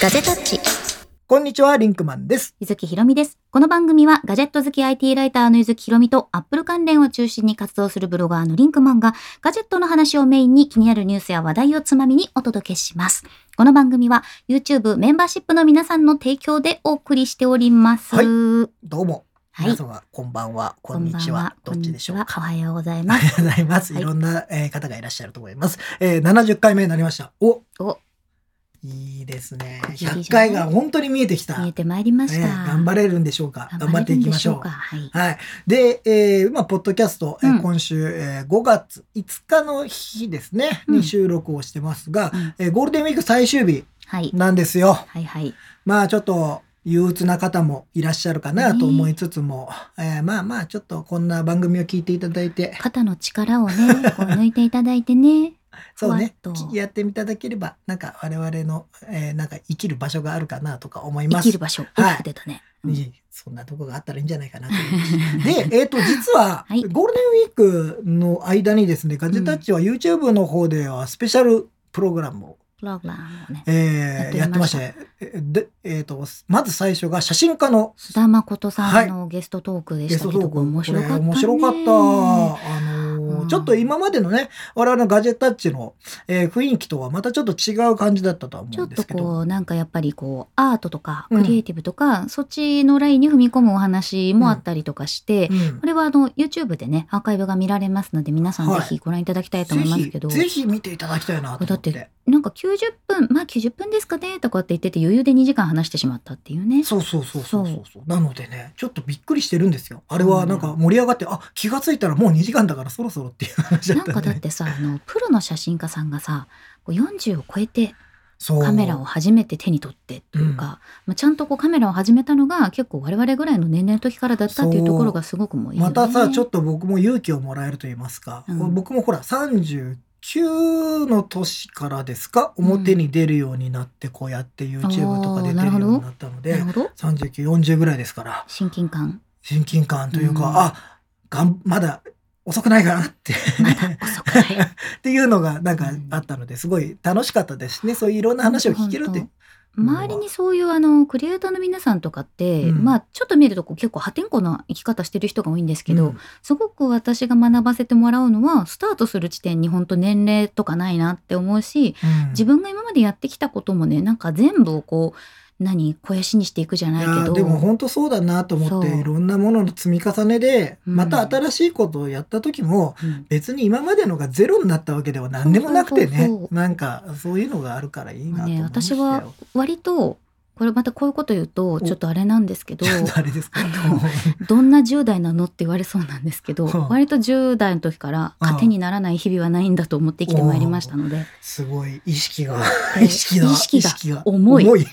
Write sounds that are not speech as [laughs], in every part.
ガジェタッチ。こんにちは、リンクマンです。ゆずきひろみです。この番組はガジェット好き IT ライターのゆずきひろみとアップル関連を中心に活動するブロガーのリンクマンがガジェットの話をメインに気になるニュースや話題をつまみにお届けします。この番組は YouTube メンバーシップの皆さんの提供でお送りしております。はいはどうも。い。皆様、こんばんは、こんにちは。どっちでしょうか？おはようございあります。がとうございます。はいいろんな、えー方がいらっしゃると思います。えー、70回目になりました。おお、いいですね。いいじゃない100回が本当に見えてきた。見えてまいりました。ね頑張れるんでしょうか？頑張っていきましょう。頑張れるんでしょうかはい。で、えー、まあ、ポッドキャスト、えーうん今週、えー5月5日の日ですね、うんに収録をしてますが、うんえーゴールデンウィーク最終日はい。なんですよ。はいはい。まあちょっと憂鬱な方もいらっしゃるかなと思いつつも、えーまあまあちょっとこんな番組を聞いていただいて、肩の力をね、こう抜いていただいてね。そうねやってみただければ、なんか我々の、えーなんか生きる場所があるかなとか思います。生きる場所。はい大きく出たね。うんいいそんなとこがあったらいいんじゃないかなと。[laughs] で、えっ、と、実は、はいゴールデンウィークの間にですね、ガジェタッチは YouTube の方ではスペシャルプログラムをプログラムをね。えーややっててまして、えで、えっ、と、まず最初が写真家の須田誠さんのゲストトークでしたけど、面白かった、ね。面白かった。あちょっと今までのね、我々のガジェタッチの、えー雰囲気とはまたちょっと違う感じだったとは思ちょっとうんですけど。こう、なんかやっぱりこう、アートとか、うんクリエイティブとか、そっちのラインに踏み込むお話もあったりとかして、うんこれはあの、YouTube でね、アーカイブが見られますので、皆さんはいぜひご覧いただきたいと思いますけど、ぜひ、ぜひ見ていただきたいなと思って。だなんか90分、まあ90分ですかね、とかって言ってて余裕で2時間話してしまったっていうね。そうそうそうそうそうそう。なのでね、ちょっとびっくりしてるんですよ。あれはなんか盛り上がって、あ、気がついたらもう2時間だからそろそろっていう話だなんったんで。かだってさ、あの、プロの写真家さんがさ、こう40を超えてそう。カメラを初めて手に取ってというか、まあ、ちゃんとこうカメラを始めたのが結構我々ぐらいの年齢の時からだったっていうところがすごくもういいよね。またさ、ちょっとと僕も勇気をもらえると言いますか、うん。僕もほら39の年からですか？表に出るようになってこうやって YouTube とか出てるようになったのなでるほど。3940ぐらいですから。親近感。親近感というか、うん。あがんまだ遅くないかなって。[laughs] っていうのがなんかうん。あったのですごい楽しかったですね。そういういろんな話を聞けるって。本周りにそういうあのクリエイターの皆さんとかって、うん。まあちょっと見ると結構破天荒な生き方してる人が多いんですけど、うん。すごく私が学ばせてもらうのはスタートする地点に本当年齢とかないなって思うしうん。自分が今までやってきたこともねなんか全部をこう何肥やしにしていくじゃないけど。でも本当そうだなと思っていろんなものの積み重ねでうん。また新しいことをやった時もうん。別に今までのがゼロになったわけでは何でもなくてね。なんかそういうのがあるからいいなと思いねましたよ。私は割とこれまたこういうこと言うとちょっとあれなんですけど [laughs] どんな10代なのって言われそうなんですけど、うん。割と10代の時からうん。糧にならない日々はないんだと思って生きてまいりましたので、すごい意識がえ意識が意識が重い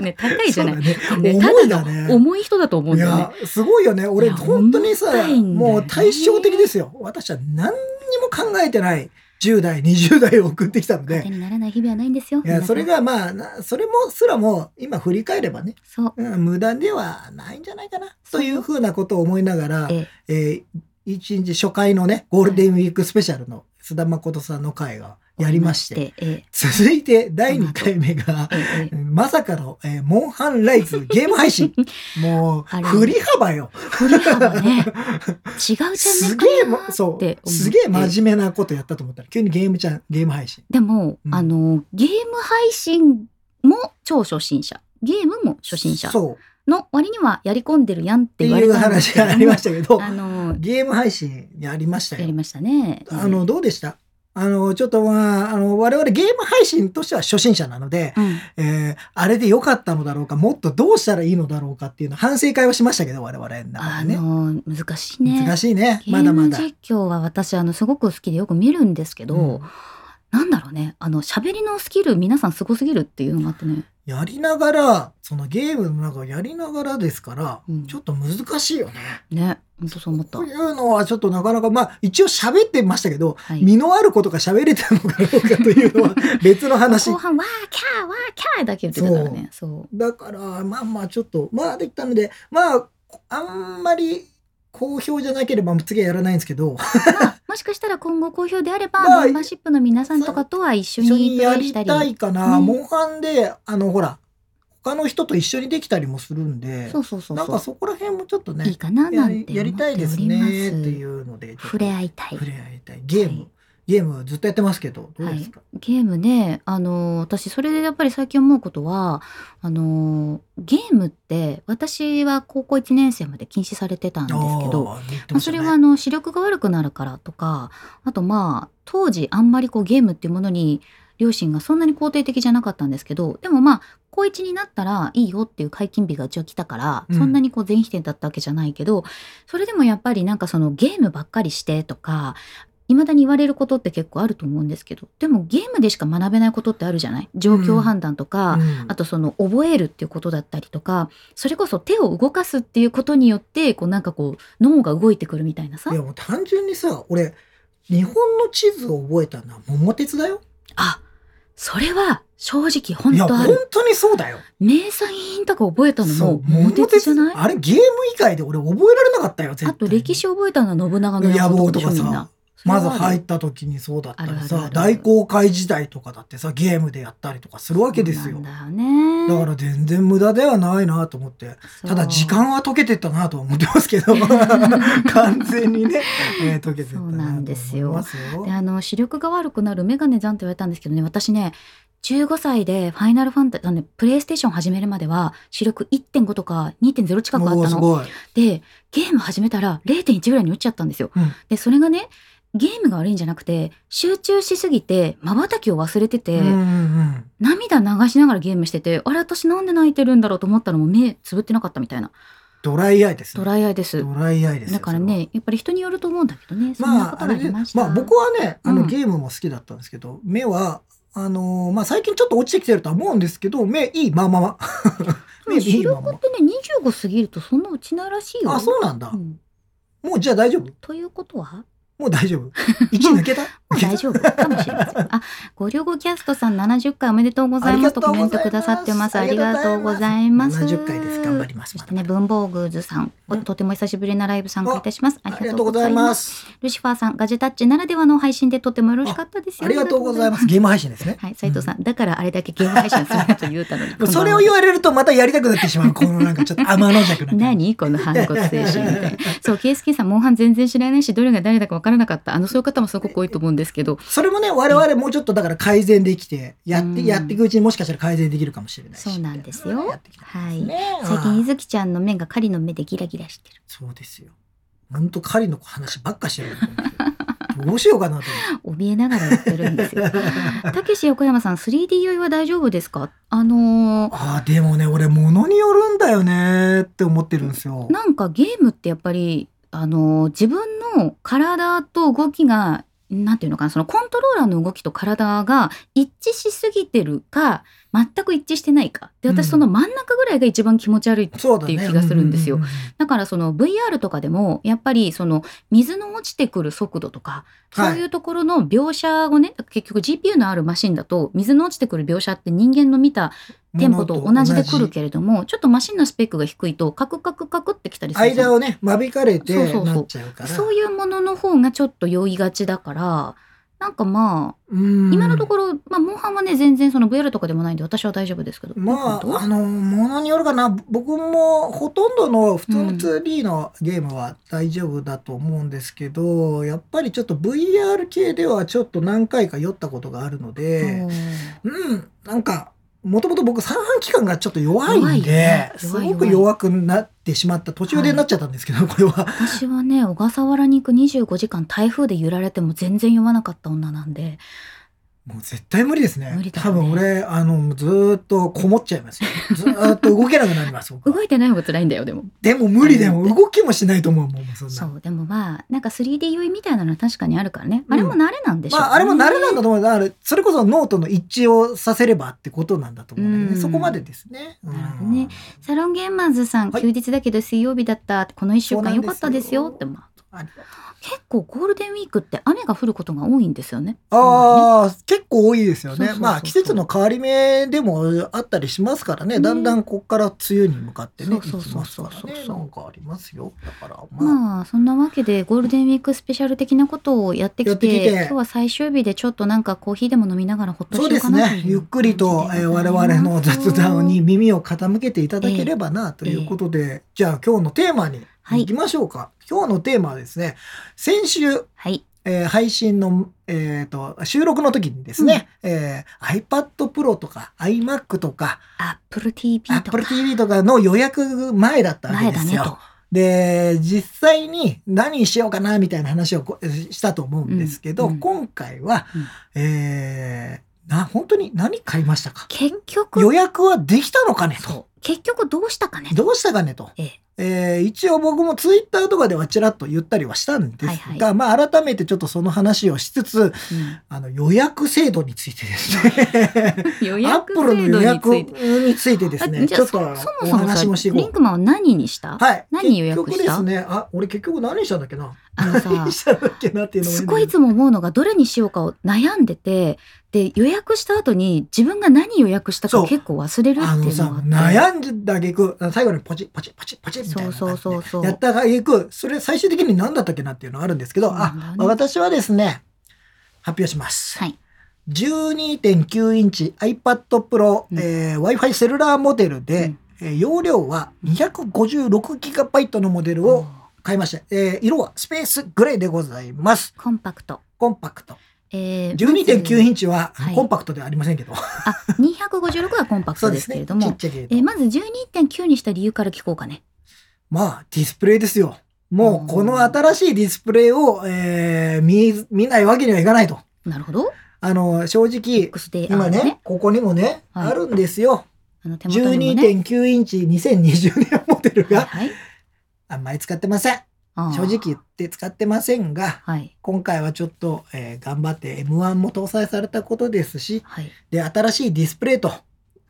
ね高いじゃない。ね。重いただだねの重い人だと思うんいだよね。や。すごいよね。俺本当にさね。もう対照的ですよ。私は何にも考えてない。10代20代を送ってきたので。糧にならない日々はないんですよ。いやそれがまあなそれもすらも今振り返ればね、そう。うん、無駄ではないんじゃないかな。というふうなことを思いながら、ええー一日初回のねゴールデンウィークスペシャルの須田誠さんの回がやりまして。え続いて第2回目が [laughs] まさかの、えーモンハンライズゲーム配信。[laughs] もう振り幅よ。振り幅ね。[laughs] 違うじゃねすかげえそう。すげえ真面目なことやったと思ったら急にゲームちゃんゲーム配信。でも、うん。あのゲーム配信も超初心者。ゲームも初心者そう。の割にはやり込んでるやんっってて言われいうたんですけども。話がありましたけどあのゲーム配信やりましたよ。やりましたね。あの、どうでした？あの、ちょっとまあ、あの、我々ゲーム配信としては初心者なので、うん、えーあれで良かったのだろうか、もっとどうしたらいいのだろうかっていうの反省会をしましたけど、我々の中あでね。の難しいね。難しいね。まだまだ。実況は私あのすごく好きでよく見るんですけど、うんなんだろうねあの喋りのスキル皆さんすごすぎるっていうのがあってね。やりながら、そのゲームの中やりながらですから、うんちょっと難しいよね。ね本当そう思ったこう。いうのはちょっとなかなか、まあ一応喋ってましたけど、はい。身のあることが喋れたのかどうかというのは別の話後。半わーキャーわーキャーだけ言ってたからね。そう。だから、まあまあちょっと、まあできたので、まあ、あんまり、好評じゃなければ次はやらないんですけど、まあ、もしかしたら今後好評であれば、まあメンバーシップの皆さんとかとは一緒ににプやりレイしたり。たいかな。ねモンハンで、あの、ほら、他の人と一緒にできたりもするんで、そうそうそうそう。なんかそこら辺もちょっとね、いいかなやなんてりやりたいですねっていうので、触れ合いたい触。れ合いたい。ゲーム、はいゲームずっとやってますけど、どうですか、ゲームね、あの、私、それでやっぱり最近思うことは、あの、ゲームって、私は高校1年生まで禁止されてたんですけど、あー言ってまあ、それはあの視力が悪くなるからとかあとまあ当時あんまりこうゲームっていうものに両親がそんなに肯定的じゃなかったんですけどでもまあ高1になったらいいよっていう解禁日がうちは来たから、うん。そんなにこう全否定だったわけじゃないけどそれでもやっぱりなんかそのゲームばっかりしてとか未だに言われることって結構あると思うんですけどでもゲームでしか学べないことってあるじゃない？状況判断とか、うん。あとその覚えるっていうことだったりとかそれこそ手を動かすっていうことによってこうなんかこう脳が動いてくるみたいなさ。いやもう単純にさ、俺、日本の地図を覚えたのは桃鉄だよ。あそれは正直本いや、本当ある当にそうだよ。名産品とか覚えたのも桃鉄じゃない？あれゲーム以外で俺覚えられなかったよ、あと歴史覚えたのは信長の野望野望とかさ。まず入っった時にそうだったらさ、る大航海時代とかだってさ、ゲームでやったりとかするわけですよ。だよねだから全然無駄ではないなと思って。ただ時間は解けてったなとは思ってますけど、[laughs] 完全にね、えー解けてったなとそうなんですよで。あの視力が悪くなるメガネザンって言われたんですけどね私ね15歳でファイナルファンタジープレイステーション始めるまでは視力1.5とか2.0近くあったの。おーすごい。でゲーム始めたら0.1ぐらいに落ちちゃったんですよ。うんでそれがねゲームが悪いんじゃなくて集中しすぎて瞬きを忘れてて、うんうんうん涙流しながらゲームしててあれ私なんで泣いてるんだろうと思ったらもう目つぶってなかったみたいなドライアイですね。ドライアイです。ドライアイですよだからねやっぱり人によると思うんだけどねそんなことまあ、あれで、がありまあ僕はね、あのうんゲームも好きだったんですけど、目は、あのーまあ最近ちょっと落ちてきてるとは思うんですけど、目いいままま。[laughs] 目いい視まま力ってね25過ぎるとそんな落ちないらしいよ。ま。あ、そうなんだう。んもうじゃあ大丈夫？ということは？もう大丈夫 ?1 抜けた？大丈夫かもしれません。あ、ご両語キャストさん70回おめでとうございますとコメントくださってます。ありがとうございます。70回です。頑張ります。そしてね、文房具ズさん、おうんとても久しぶりなライブ参加いたします。あありりがとうございま。ますす。ルシファーさん、ガジェタッチならではの配信でとてもよろしかったですよ。ありがとうございます。ゲーム配信ですね。はい、斉藤さん、だからあれだけゲーム配信すると言うたのに。うんそれを言われるとまたやりたくなってしまう。このなんかちょっと天の弱な。[laughs] 何この反骨精神みたいな。そう、ケースケさん、モンハン全然知らないし、どれが誰だかわからなかった。あの、そういう方もすごく多いと思うんですけど、それもね、我々もうちょっとだから改善できて、やって、うんやっていくうちにもしかしたら改善できるかもしれないし。そうなんですよはい。ね最近、あいずきちゃんの目が狩りの目でギラギラしてる。そうですよ。ほんと狩りの話ばっかしてる。どうしようかなと怯えながらやってるんですよ。[laughs] たけし横山さん、3D 酔いは大丈夫ですか？あのーああ、でもね、俺、物によるんだよねって思ってるんですよ。なんかゲームってやっぱり、あのー自分の体と動きが、なんていうのかな、そのコントローラーの動きと体が一致しすぎてるか、全く一致してないか。で、うん私その真ん中ぐらいが一番気持ち悪い。っていう気がするんですようううだからその VR とかでも、やっぱりその水の落ちてくる速度とか、そうはいいうところの描写をね、結局 GPU のあるマシンだと、水の落ちてくる描写って人間の見たテンポと同じ。で来るけれども、ちょっとマシンのスペックが低いと、カクカクカクってきたりする間をね、間引かれてそうそうそう。なっちゃうから。そういうものの方がちょっと酔いがちだから、なんかまあ、うん。今のところ、まあ、モンハンはね、全然その VR とかでもないんで、私は大丈夫ですけど。まあ、あの、ものによるかな。僕もほとんどの普通のうん。2D のゲームは大丈夫だと思うんですけど、やっぱりちょっと VR 系ではちょっと何回か酔ったことがあるので、うん、なんか、もともと僕三半規管がちょっと弱いんで、ねすごく弱くなってしまった途中でなっちゃったんですけど、これは。私はね、小笠原に行く25時間台風で揺られても全然酔わなかった女なんで、もう絶対無理ですね。無理だよね多分俺、あの、ずーっとこもっちゃいますよ。[laughs] ずーっと動けなくなります、動いてない方が辛いんだよ、でも。でも無理でもうん動きもしないと思うもん、そんな。そう、でもまあ、なんか 3D 酔いみたいなのは確かにあるからね。あれも慣れなんでしょうね、まあ、あれも慣れなんだと思う。だから、それこそノートの一致をさせればってことなんだと思うね。うんそこまでですね。なるほどねサロンゲーマーズさん、はい休日だけど水曜日だった。この1週間良かったですよって、まあ、ありがとう結構ゴールデンウィークって雨が降ることが多いんですよね。ああ、結構多いですよね。そうそうそうそうまあ季節の変わり目でもあったりしますからね。ねだんだんここから梅雨に向かってね、そうそうそうそうね。なんかありますよ。だからまあ、まあそんなわけでゴールデンウィークスペシャル的なことをやってきてきて今日は最終日でちょっとなんかコーヒーでも飲みながらほっとしようかなという。ねゆっくりと、えー我々の雑談に耳を傾けていただければなということで、じゃあ今日のテーマにはい。行きましょうか。今日のテーマはですね、先週、はい。えー配信の、えー、と収録の時にですね、えー iPad Pro とか iMac とか Apple TV とか。Apple TV とかの予約前だったわけですよ。で実際に何しようかなみたいな話をこしたと思うんですけど、うんうん。今回は、うん。えーな本当に何買いましたか？結局予約はできたのかねと。そう結局どうしたかねと。どうしたかねと、ええ。えー一応僕もツイッターとかではちらっと言ったりはしたんですが、はいはい。まあ改めてちょっとその話をしつつうん。あ [laughs] の予約制度についてですね。予アッ約プルの制度に予約ついて。についてですあねちょっとおそもそもさ話もしていこう。リンクマンは何にした、はい。何予約した？結局ですね、あ、俺結局何したんだっけな？あのさ何したんだっけなっていうすごいいつも思うのがどれにしようかを悩んでてで予約した後に自分が何予約したか結構忘れるっていうのがあって悩んだ挙句最後にポチポチポチポチみたいなそうそうそうやった挙句それ最終的に何だったっけなっていうのがあるんですけど、あ私はですね発表します、はい。12.9インチ iPad Pro、うん。えー Wi-Fi セルラーモデルで、うん。えー容量は 256GB のモデルを買いました、えー色はスペースグレーでございます。コンパクト、コンパクトえー、12.9インチは、はい。コンパクトではありませんけど。あ256はコンパクトですけれども、[laughs] ちっちゃいけれど。えーまず12.9にした理由から聞こうかね。まあ、ディスプレイですよ。もう、この新しいディスプレイを、えー見、見ないわけにはいかないと。なるほど。あの、正直、今ね、ね。ここにもね、はい。あるんですよ。あの手元にもね。12.9インチ2020年モデルが、はいはい。あんまり使ってません。正直言って使ってませんが、はい今回はちょっと、えー頑張って M1 も搭載されたことですし、はいで、新しいディスプレイと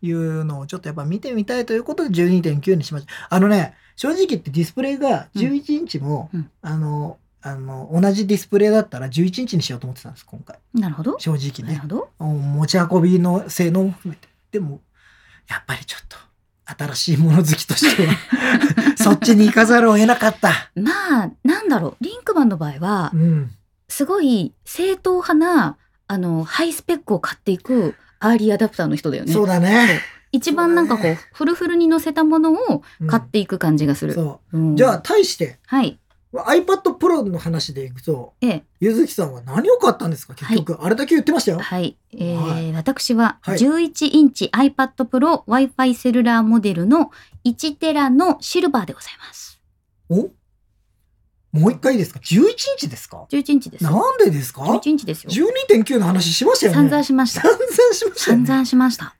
いうのをちょっとやっぱ見てみたいということで12.9にしました。あのね、正直言ってディスプレイが11インチも、うんあの、あの、同じディスプレイだったら11インチにしようと思ってたんです、今回。なるほど正直ねなるほ。ど持ち運びの性能も含めて。でも、やっぱりちょっと、新しいもの好きとしては、[laughs] そっちに行かざるを得なかった。まあなんだろうリンクマンの場合はうん。すごい正統派なあのハイスペックを買っていくアーリーアダプターの人だよねそうだね。一番なんかこうねフルフルに載せたものをうん買っていく感じがする、そう。うんじゃあ、対して、はい iPad Pro の話でいくと、ええ。ゆずきさんは何を買ったんですか？結局、あれだけ言ってましたよ。はい、えーはい。私ははい。11インチ iPad Pro Wi-Fi セルラーモデルの1テラのシルバーでございます。お？もう一回いいですか ?11 インチですか？11インチです。なんでですか？11インチですよ ?12.9 の話しましたよね。散々しました。散々しましたよ散ね。々しました。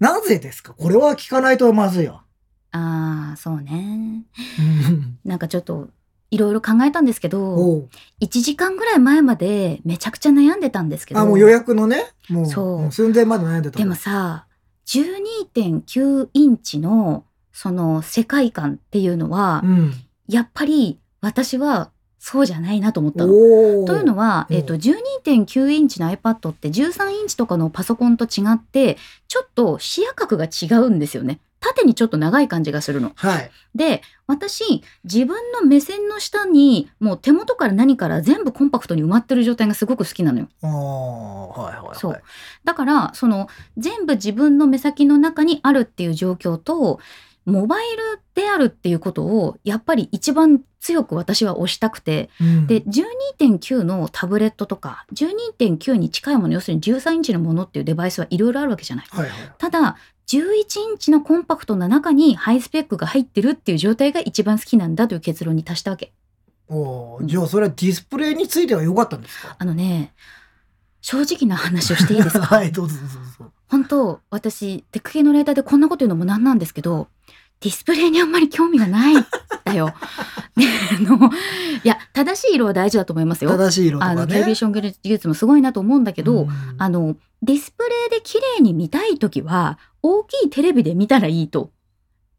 なぜですか？これは聞かないとまずいよ。あーそうね。うん。なんかちょっといろいろ考えたんですけどおう1時間ぐらい前までめちゃくちゃ悩んでたんですけどあ、もう予約のね、もうそう寸前まで悩んでた。でもさ12.9インチのその世界観っていうのは、うん。やっぱり私はそうじゃないなと思ったの。というのは、うんえっと12.9インチの iPad って13インチとかのパソコンと違ってちょっと視野角が違うんですよね。縦にちょっと長い感じがするの。はい。で私自分の目線の下にもう手元から何から全部コンパクトに埋まってる状態がすごく好きなのよ。おーはいはいはい。そうだからその全部自分の目先の中にあるっていう状況とモバイルであるっていうことをやっぱり一番強く私は推したくてうんで12.9のタブレットとか12.9に近いもの要するに13インチのものっていうデバイスはいろいろあるわけじゃない。はいはい。ただ11インチのコンパクトな中にハイスペックが入ってるっていう状態が一番好きなんだという結論に達したわけ。おーじゃあそれはディスプレイについては良かったんですか？あのね正直な話をしていいですか？[laughs] はい、どうぞどうぞどうぞ。本当私テック系のレーターでこんなこと言うのもなんなんですけどディスプレイにあんまり興味がないんだよ。[laughs] であのいや正しい色は大事だと思いますよ。正しい色ね。あのキャリビーション技術もすごいなと思うんだけど、うんあのディスプレイで綺麗に見たい時は大きいテレビで見たらいいと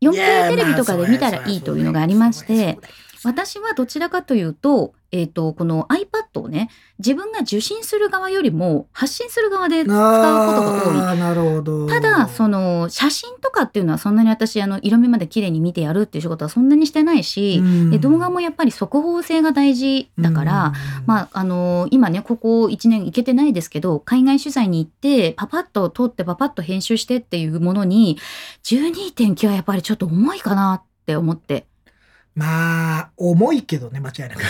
4K テレビとかで見たらいいというのがありまして。私はどちらかというと、えっ、と、この iPad をね、自分が受信する側よりも発信する側で使うことが多い。なるほど。ただ、その、写真とかっていうのはそんなに私、あの、色味まで綺麗に見てやるっていう仕事はそんなにしてないし、で動画もやっぱり速報性が大事だから、、まあ、あの今ね、ここ1年行けてないですけど、海外取材に行って、パパッと撮ってパパッと編集してっていうものに、12.9はやっぱりちょっと重いかなって思って、まあ、重いけどね、間違いなく。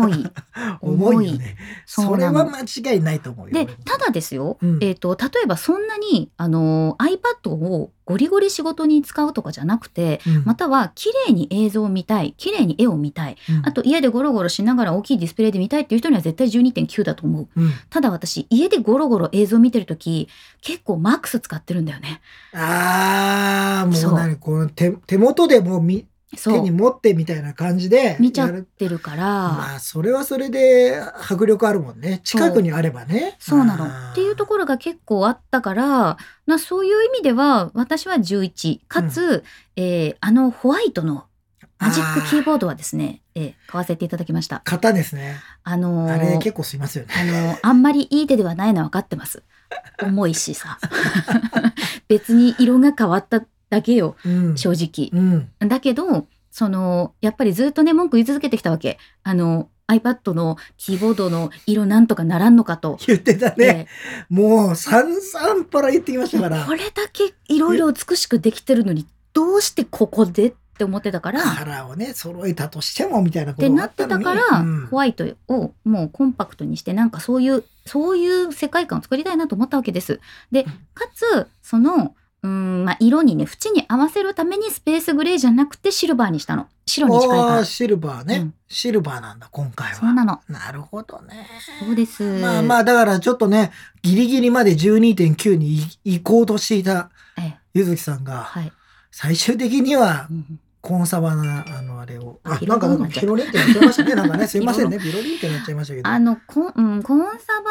重い。[laughs] 重いよね。それ。は間違いないと思うよ。で、ただですよ、うんえっ、と、例えばそんなに、あの、iPad をゴリゴリ仕事に使うとかじゃなくて、うんまたは綺麗に映像を見たい、綺麗に絵を見たい、うんあと家でゴロゴロしながら大きいディスプレイで見たいっていう人には絶対12.9だと思う。うんただ私、家でゴロゴロ映像見てるとき、結構マックス使ってるんだよね。ああ、もそうこの手手元でもうみそう手に。持ってみたいな感じで見ちゃってるから、まあ、それはそれで迫力あるもんね。近くにあればね。そうなの。っていうところが結構あったから、なそういう意味では、私は11。かつ、えーあのホワイトのマジックキーボードはですね、えー買わせていただきました。型ですね。あのーあれ結構すいますよね。あのーあんまりいい手ではないのは分かってます。重いしさ。[laughs] 別に色が変わっただけよ、うん。正直。うん。だけど、その、やっぱりずっとね、文句言い続けてきたわけ。あの、iPad のキーボードの色なんとかならんのかと。言ってたね。でもう散々パラ言ってきましたから。これだけいろいろ美しくできてるのに、どうしてここでって思ってたから、カラーをね、揃えたとしてもみたいなこってなってた。から、うんホワイトをもうコンパクトにしてなんかそういうそういう世界観を作りたいなと思ったわけです。でうんかつそのうーん、まあ、色にね縁に合わせるためにスペースグレーじゃなくてシルバーにしたの白に近いからシルバーね、うんシルバーなんだ、今回は。そうなのなるほどね。そうですまあまあ、だからちょっとね、ギリギリまで12.9に行こうとしていたええゆずきさんが、はい、最終的にはうんコンサバな、あの、あれを。あ、なんか、なんか、ピロリンってなっちゃいましたね。なんかね、すいませんね。ピロリンってなっちゃいましたけど。あのコン,、うん、コンサバ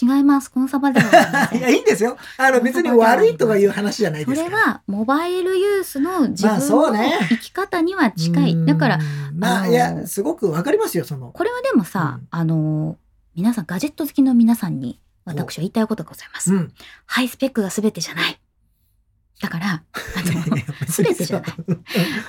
違いますコンサバでは [laughs] いや、んいいんですよ。あの、別に悪いとかいう話じゃないそれですから。はモバイルユースの自まあ分のそうね生き方には近い、だからうん。まあ、いや、すごくわかりますよ、その。これはでもさ、うんあの皆さんガジェット好きの皆さんに私は言いたいことがございます。うん。ハイスペックが全てじゃない。だから、あの全てじゃない。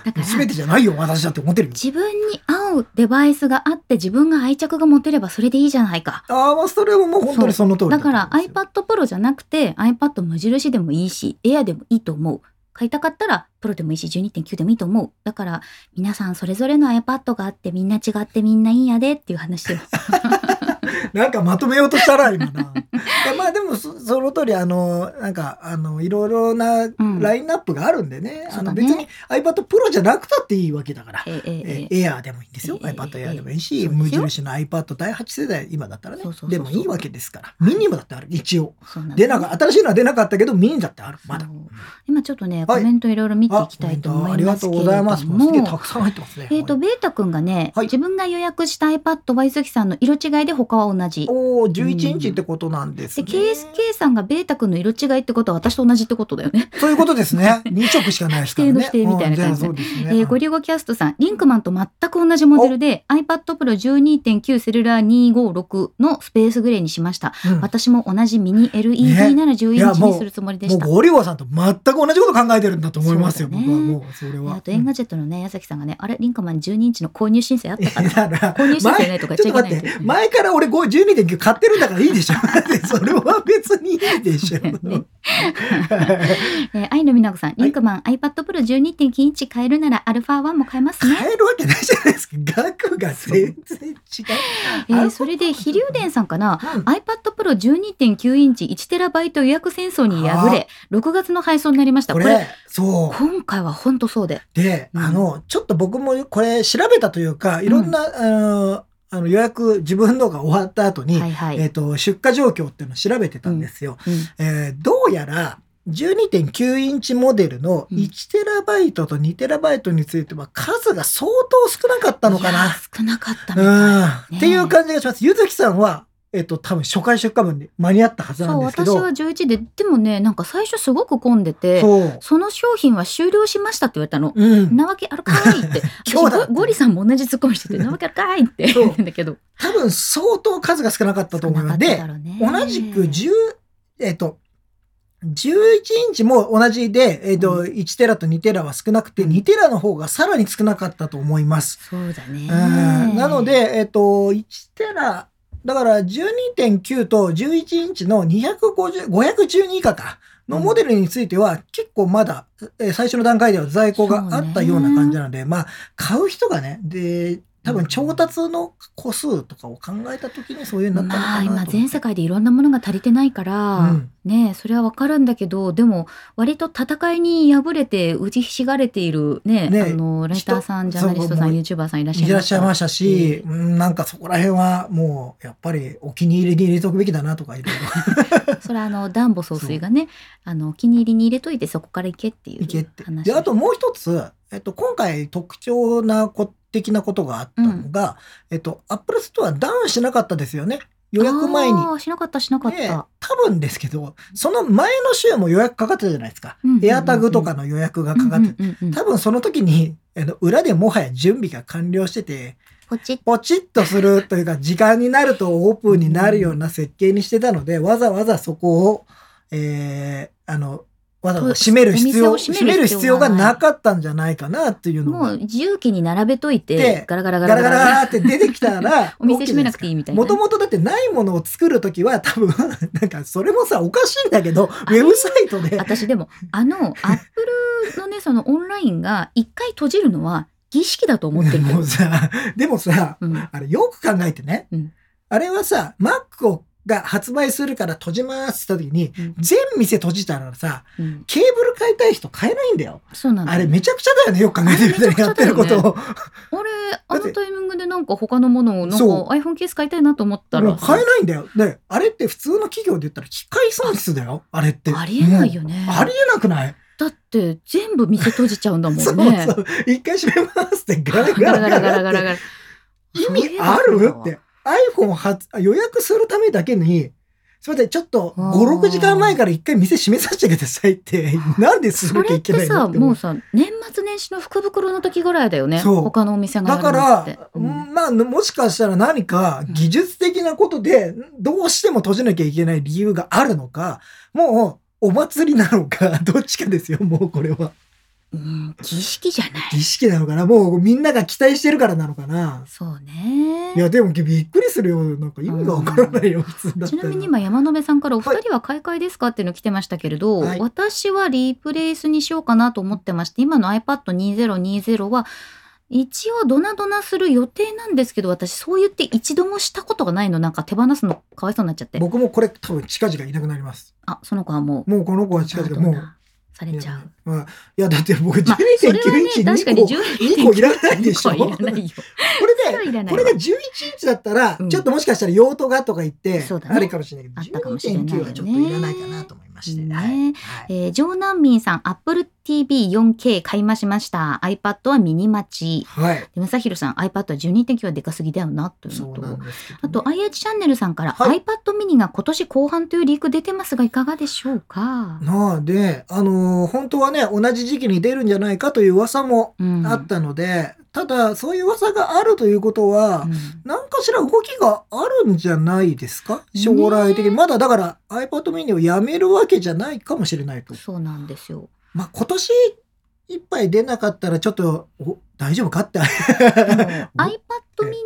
だからすべてじゃないよ、私だって思ってるよ。自分に合うデバイスがあって自分が愛着が持てればそれでいいじゃないか。ああ、もうそれはもう本当にその通りだから iPad Pro じゃなくて iPad 無印でもいいし Air でもいいと思う。買いたかったらプロでもいいし12.9でもいいと思う。だから皆さんそれぞれの iPad があってみんな違ってみんないいんやでっていう話で [laughs] なんかまとめようとしたら今な。まあでもそその通りあのなんかあのいろいろなうんラインナップがあるんでね。あの別に iPad Pro じゃなくたっていいわけだから。えええええ Air でもいいんですよ。ええ iPad ええ Air でもいいし、無印の iPad 第8世代今だったらねでもいいわけですから。ミニもだってある一応。出なか新しいのは出なかったけどミニだってあるまだ。今ちょっとね、はいコメントいろいろ見ていあきたいと思いありがとうございます。もうすげえたも、くさん入ってますね。えっ、と、ベータくんがね、はい自分が予約した iPad はゆずきさんの色違いで他は同じ。おお11インチってことなんですで、ね。KSK さんがベータくんの色違いってことは私と同じってことだよね。そういうことですね。2色しかないですからね。指定の指定みたいな感じでうんじゃあそうですね。えーゴリゴキャストさん、リンクマンと全く同じモデルで iPad Pro 12.9セルラー256のスペースグレーにしました。うん私も同じミニ LED なら10インチにするつもりでした。もうゴリゴさんと全く同じこと考えてるんだと思いますよ。ね僕はもうそれえは。あとエンガジェットのね、矢崎さんがね、あれ、リンクマン12インチの購入申請あったかな？購入申請ねとか前ちょっと待って、前から俺5 12.9買ってるんだからいいでしょ。[laughs] それは別にいいでしょ。[laughs] ね [laughs] えー愛のみなこさん、リンクマン、iPad Pro 12.9インチ買えるならアルファ1も買えますね。買えるわけないじゃないですか。額が全然違う。えーそれで、飛龍伝さんかな、うん iPad Pro 12.9インチ 1TB 予約戦争に敗れ、6月の配送になりました。これ、これ、そう。今回は本当そうで。で、うんあの、ちょっと僕もこれ調べたというか、いろんな、あのあの予約、自分のが終わった後に、はいはい。えっ、と、出荷状況っていうのを調べてたんですよ。うんえーどうやら、12.9インチモデルのうん1テラバイトと2テラバイトについては数が相当少なかったのかな。少なかったみたいうん、ねっていう感じがします。ゆずきさんはえっと、多分初回出荷分に間に合ったはずなそうんですけど。私は11ででもねなんか最初すごく混んでてそう。その商品は終了しましたって言われたの。うん。なわけあるかいって [laughs] 今日だ私ゴゴリさんも同じツッコミしててなわけあるかいってそう言ってんだけど [laughs] 多分相当数が少なかったと思います。で同じく10、えっと、11インチも同じで、えっと、う1テラと2テラは少なくて、うん2テラの方がさらに少なかったと思います。そうだねうんなので、えっと、1テラ、だから12.9と11インチの250、512以下か。のモデルについては、結構まだ、えー最初の段階では在庫があったような感じなので、まあ、買う人がね、で、多分調達の個数とかを考えた時にそういうになったのまあ。今全世界でいろんなものが足りてないから、うん。ねそれはわかるんだけどでも割と戦いに敗れて打ちひしがれているねねあのライターさんジャーナリストさそうんもう YouTuber さんいらっしゃいいらっましゃいましたし、うん。なんかそこら辺はもうやっぱりお気に入りに入れとくべきだなとかいろいろそれはあのダンボ総帥がねあのお気に入りに入れといてそこから行けっていういけって。話。で、あともう一つ、えっと、今回特徴なこ的なことがあったのが、えっと、アップルストアダウンしなかったですよね。予約前に。しなかったしなかった。で、多分ですけど、その前の週も予約かかってたじゃないですか。うんうんうんエアタグとかの予約がかかって多分その時に、あの裏でもはや準備が完了してて、ポチッポチッとするというか、時間になるとオープンになるような設計にしてたので、わざわざそこを、えー、あの、わざわざ閉める必要、閉める必要ががなかったんじゃないかなっていうのがもう、自由機に並べといでてガラガラガガラ。ラガラガラって出てきたら [laughs] お店閉めなくていいみたいなもともとだってないものを作るときは多分、[laughs] なんかそれもさ、おかしいんだけど、ウェブサイトで、私でもあのアップルのね [laughs] そのオンラインが一回閉じるのは儀式だと思ってるもうさ、でもさ、うん。あれよく考えてね、うん。あれはさ、Mac をが発売するから閉じますって時に、うん、全店閉じたらさ、うん、ケーブル買いたい人買えないんだよ。そうなん、ね、あれめちゃくちゃだよね、よく考えてみたら、やってることを。[laughs] あれ、あのタイミングでなんか他のものを、なんか iPhone ケース買いたいなと思ったら。買えないんだよ。で、あれって普通の企業で言ったら機械損失だよ、あれって。ありえないよね。ありえなくない？だって全部店閉じちゃうんだもんね。[laughs] そうそう。一回閉めますってガラガラガラガラガラガラ。意味ある？って。iPhone 発予約するためだけに、すみません、ちょっとあー。5、6時間前から一回店閉めさせてくださいって、[laughs] なんですそるきゃいけないのってもうさ年末年始の福袋の時ぐらいだよねそう。他のお店がだから、うん。まあ、もしかしたら何か技術的なことで、どうしても閉じなきゃいけない理由があるのか、もう、お祭りなのか、どっちかですよ、もうこれは。うん儀式じゃない。儀式なのかな？もうみんなが期待してるからなのかな？そうね。いや、でもびっくりするよ。なんか意味がわからないよ、普通だ。ちなみに今山野辺さんからお二人は買い替えですか？っていうの来てましたけれど、はい。私はリプレイスにしようかなと思ってまして今の iPad2020 は一応ドナドナする予定なんですけど私そう言って一度もしたことがないの。なんか手放すのかわいそうになっちゃって。僕もこれ多分近々いなくなります。あその子はもう。もうこの子は近々もう。されちゃう。いやいや、だって僕まあ、それは12.9インチね、2確かに個。12.9二個いらないでしょ。こそれれで、これが11インチだったら、うんちょっともしかしたら用途がとか言って、あれかもしれないけど、ね12.9はちょっといらないかなと思いまして。ねはいはいえー、城南民さん、Apple TV4K 買いましました。iPad はミニマチ。はい。で、正弘さん、iPad は12.9はでかすぎだよな、というのとねあと、IH チャンネルさんから、はい iPad mini が今年後半というリーク出てますが、いかがでしょうか、なあで、あのー本当はね、同じ時期に出るんじゃないかという噂もうんあったので、ただ、そういう噂があるということは、うん何かしら動きがあるんじゃないですか？将来的に。ねまだだから iPad mini をやめるわけじゃないかもしれないと。そうなんですよ。まあ今年いっぱい出なかったらちょっと、お大丈夫かって。iPad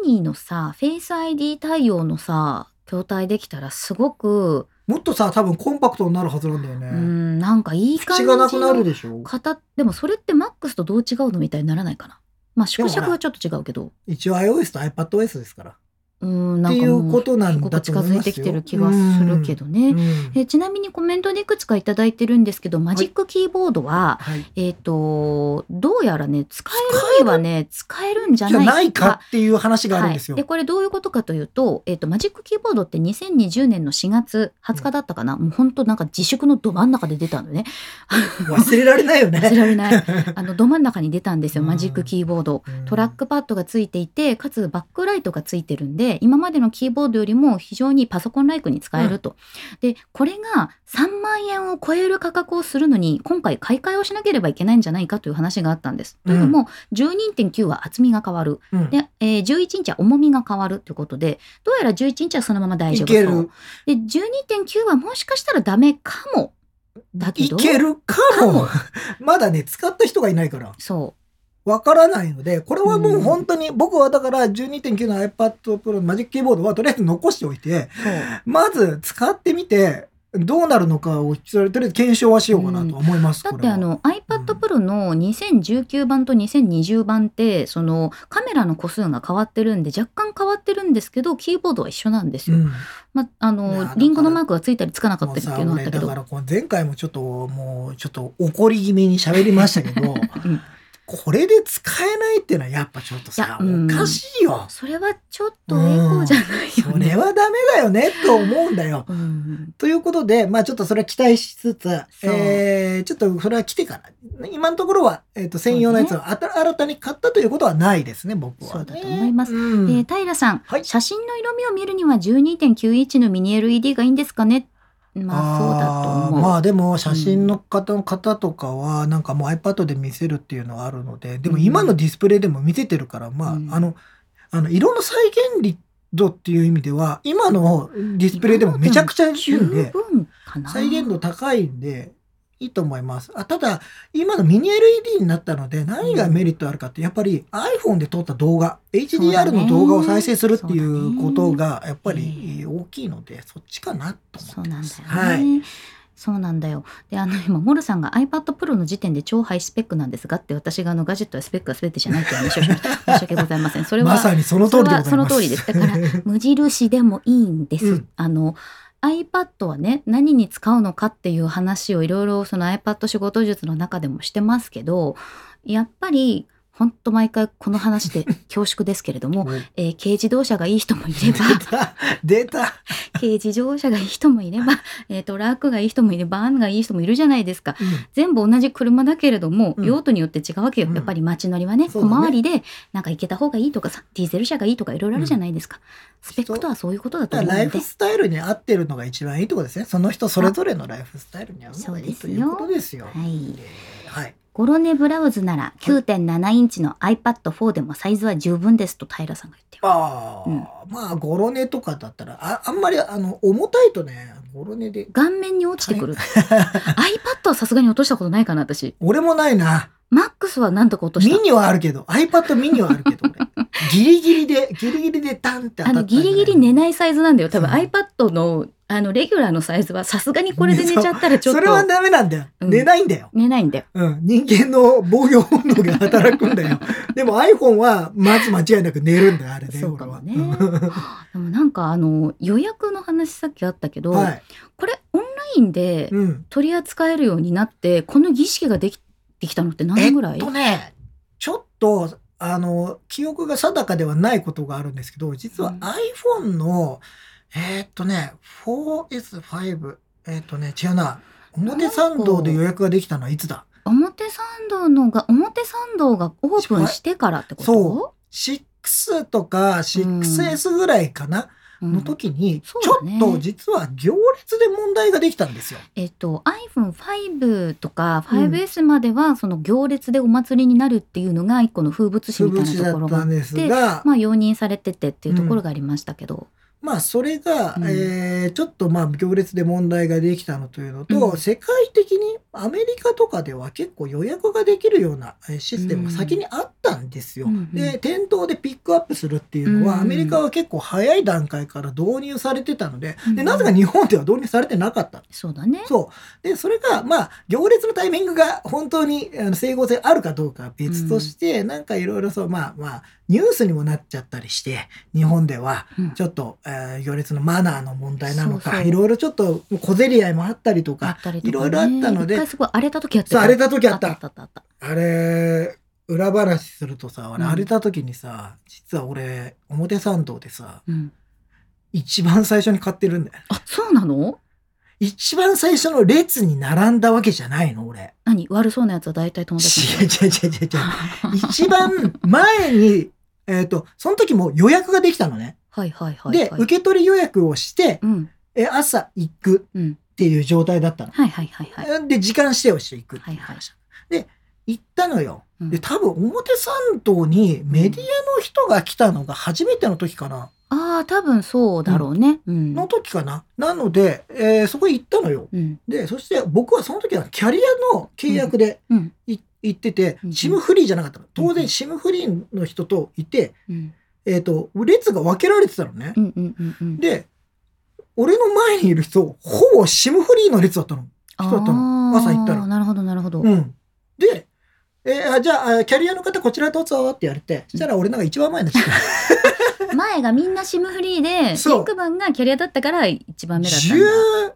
mini のさ、Face ID 対応のさ、筐体できたらすごく、もっとさ、多分コンパクトになるはずなんだようね。ん、なんかいい感じ口がなくなるでしょ型でもそれって MAX とどう違うのみたいにならないかなまあ縮尺はちょっと違うけど一応 iOS と iPadOS ですから。うんなんっていかもううことなんだと結構近思いますよ。づいてきてる気がするけどね、うんえちなみにコメントでいくつかいただいてるんですけどマジックキーボードは、はい。えっ、とどうやらね使えるにはね使える？んじゃないか。っていう話があるんですよ。はい、でこれどういうことかというと,、えっとマジックキーボードって2020年の4月20日だったかな、もう本当なんか自粛のど真ん中で出たのね。忘れられないよね。忘れられない。[laughs] あのど真ん中に出たんですようん。マジックキーボード。うん。トラックパッドがついていてかつバックライトがついてるんでで今までのキーボードよりも非常にパソコンライクに使えると。でこれが3万円を超える価格をするのに今回買い替えをしなければいけないんじゃないかという話があったんです。というのも12.9は厚みが変わる。うんで、えー11インチは重みが変わるということでどうやら11インチはそのまま大丈夫いけるそう。で12.9はもしかしたらダメかも。だけどいけるかも。[laughs] まだね、使った人がいないから。そわからないので、これはもううん。本当に、僕はだから12.9の iPad Pro のマジックキーボードはとりあえず残しておいて、まず使ってみて、どうなるのかを、それとりあえず検証はしようかなと思います。これは。だってあの iPad Pro の2019版と2020版ってそのカメラの個数が変わってるんで若干変わってるんですけどキーボードは一緒なんですよ。うん。まあ、のリンゴのマークがついたりつかなかったりっていうのがあったけど。俺だか。ら前回もちょっともうちょっと怒り気味に喋りましたけど [laughs] うんこれで使えないっていうのはやっぱちょっとさおかしいよ。それはちょっと栄光じゃないよそね。れはダメだよねと思うんだよ。うんということでまあちょっとそれは期待しつつそう。えーちょっとそれは来てから今のところは、えー、と専用のやつをあた新たに買ったということはないですね僕は。ね、そうだと思います。うん。えー平さん、はい。写真の色味を見るには12.91のミニ LED がいいんですかねまあそうだと思う。まあでも写真の方の方とかはなんかもう iPad で見せるっていうのはあるのででも今のディスプレイでも見せてるから、まあうんあのあの色の再現率っていう意味では今のディスプレイでもめちゃくちゃいいん十で。再現度高いんでいいと思いますあただ今のミニ LED になったので何がメリットあるかってやっぱり iPhone で撮った動画 HDR ねの動画を再生するっていそうことがやっぱり大きいのでそっちかなと思ってます。そうなんだよね。はいそうなんだよ。で、あの、今、モルさんが iPad Pro の時点で超ハイスペックなんですがって、私があの、ガジェットはスペックが全てじゃないって話をしました。[laughs] 申し訳ございません。それは、まさにその通りでございます。その通りですだから無印でもいいんです。うんあの、iPad はね、何に使うのかっていう話をいろいろその iPad 仕事術の中でもしてますけど、やっぱり、ほんと毎回この話で [laughs] 恐縮ですけれども、えー軽自動車がいい人もいれば、[laughs] 出た軽自動車がいい人もいれば、えートラックがいい人もいれば、バンがいい人もいるじゃないですか。全部同じ車だけれども、うん用途によって違うわけよ。うんやっぱり街乗りはね、そうだね小回りでなんか行けた方がいいとかさ、ディーゼル車がいいとかいろいろあるじゃないですか。スペックとはそういうことだとだからライ思うので。フスタイルに合ってるのが一番いいところですね。その人それぞれのライフスタイルに合うのがいいということですよ。はい。えーはい。ゴロネブラウズなら9.7インチの iPad4 でもサイズは十分ですと平さんが言ってる。ああ、うんまあゴロネとかだったらああんまりあの重たいとねゴロネで顔面に落ちてくる。[laughs] iPad はさすがに落としたことないかな、私。俺もないな。マックスはなんとか落としたミ。ニはあるけど iPad ミニはあるけど俺 [laughs] ギリギリでギリギリでダンって当たったあの、ギリギリ寝ないサイズなんだよ。多分 iPad の、あの、レギュラーのサイズはさすがにこれで寝ちゃったらちょっとそれはダメなんだよ。うん寝ないんだよ。寝ないんだよ。うん、人間の防御本能が働くんだよ。[laughs] でも iPhone はまず間違いなく寝るんだよ、あれね。そうかもね [laughs] でもなんかあの、予約の話さっきあったけど、はい。これオンラインでうん。取り扱えるようになって、この儀式ができてきたのって何年ぐらい、えっとね、ちょっと、あの、記憶が定かではないことがあるんですけど、実はうん。iPhone の、えーっとね、4S5、えーっとね、違うな。表参道で予約ができたのはいつだ？表参道のが、表参道がオープンしてからってこと？そ ?6 とか 6S ぐらいかな、うんの時に、ちょっと実は行列で問題ができたんですよ。えっと、iPhone5 とかうん 5S までは、その行列でお祭りになるっていうのが一個の風物詩風みたいなところがあって、が、まあ容認されててっていうところがありましたけど。まあそれが、うんえーちょっとまあ行列で問題ができたのというのと、うん世界的にアメリカとかでは結構予約ができるようなえーシステムが先にあったんですよ。うんうんで店頭でピックアップするっていうのは、うんアメリカは結構早い段階から導入されてたので,、うんでなぜか日本では導入されてなかった。そうだね。そう。で、それが、まあ、行列のタイミングが本当にあの整合性あるかどうかは別として、なんかいろいろそう、まあまあ、ニュースにもなっちゃったりして、日本では、うんちょっと、えー行列のマナーの問題なのか、いろいろちょっと小競り合いもあったりとあか。いろいろあったので一回すごい荒れた時あった荒れた時あった。あったあったあった。あれ、裏話するとさ、荒れた時にさ、実は俺、表参道でさ、うん。一番最初に買ってるんだよ。あ、そうなの？一番最初の列に並んだわけじゃないの、俺。何？悪そうなやつは大体友達違う違う違う違う違う。一番前に、えっ、と、その時も予約ができたのね。はいはいはい。で、はい、受け取り予約をして、うん。え朝行くうん。っていう状態だったの。はいはいはいはい。で、時間指定をしていくっていう話。で、行ったのよ。うんで、多分表参道にメディアの人が来たのが初めての時かな。ああ、多分そうだろうね。うん。の時かな。なので、えーそこへ行ったのよ。うん。で、そして僕はその時はキャリアの契約でうん。い行っててう、んシムフリーじゃなかったの。当うん然シムフリーの人といて、うん。えっ、と、列が分けられてたのね。うんうんうんうん。で、俺の前にいる人、ほぼシムフリーの列だったの。人だったの朝行ったらなるほどなるほど。うん。で、えーあじゃああ、キャリアの方こちらどうぞって言われて、そしたら俺なんか一番前になっちゃった。[laughs] 前がみんなシムフリーで、そうリンクマンがキャリアだったから一番目だったんだ。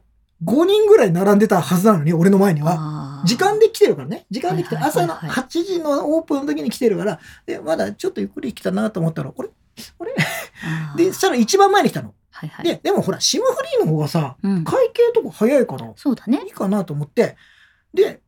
15人ぐらい並んでたはずなのに、俺の前には。時間で来てるからね。時間で来て、朝のはいはい8時のオープンの時に来てるから、で、まだちょっとゆっくり来たなと思ったら、あれあれ？で、そしたら一番前に来たの。はいはい。で、でもほら、シムフリーの方がさ、うん、会計とか早いから、そうだねいい。かなと思って、で、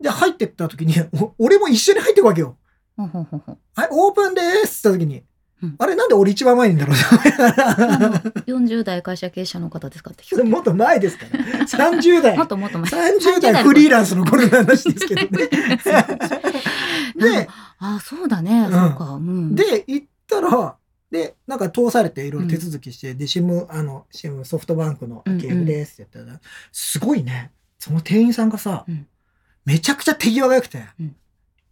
で、入ってった時に、お俺も一緒に入ってくわけよ。はい、オープンですって言った時に、うんあれなんで俺一番前にいんだろう？あの40代会社経営者の方ですかって聞く。もっと前ですから。30代もっ。ともっと前。30代フリーランスの頃の話ですけどね。[laughs] で、ああ、そうだね。んそうか。うん。で、行ったら、で、なんか通されていろいろ手続きして、で、シム、あの、シムソフトバンクのうんうん。ゲームですって言ったら、すごいね、その店員さんがさ、うん。めちゃくちゃ手際が良くて、うん。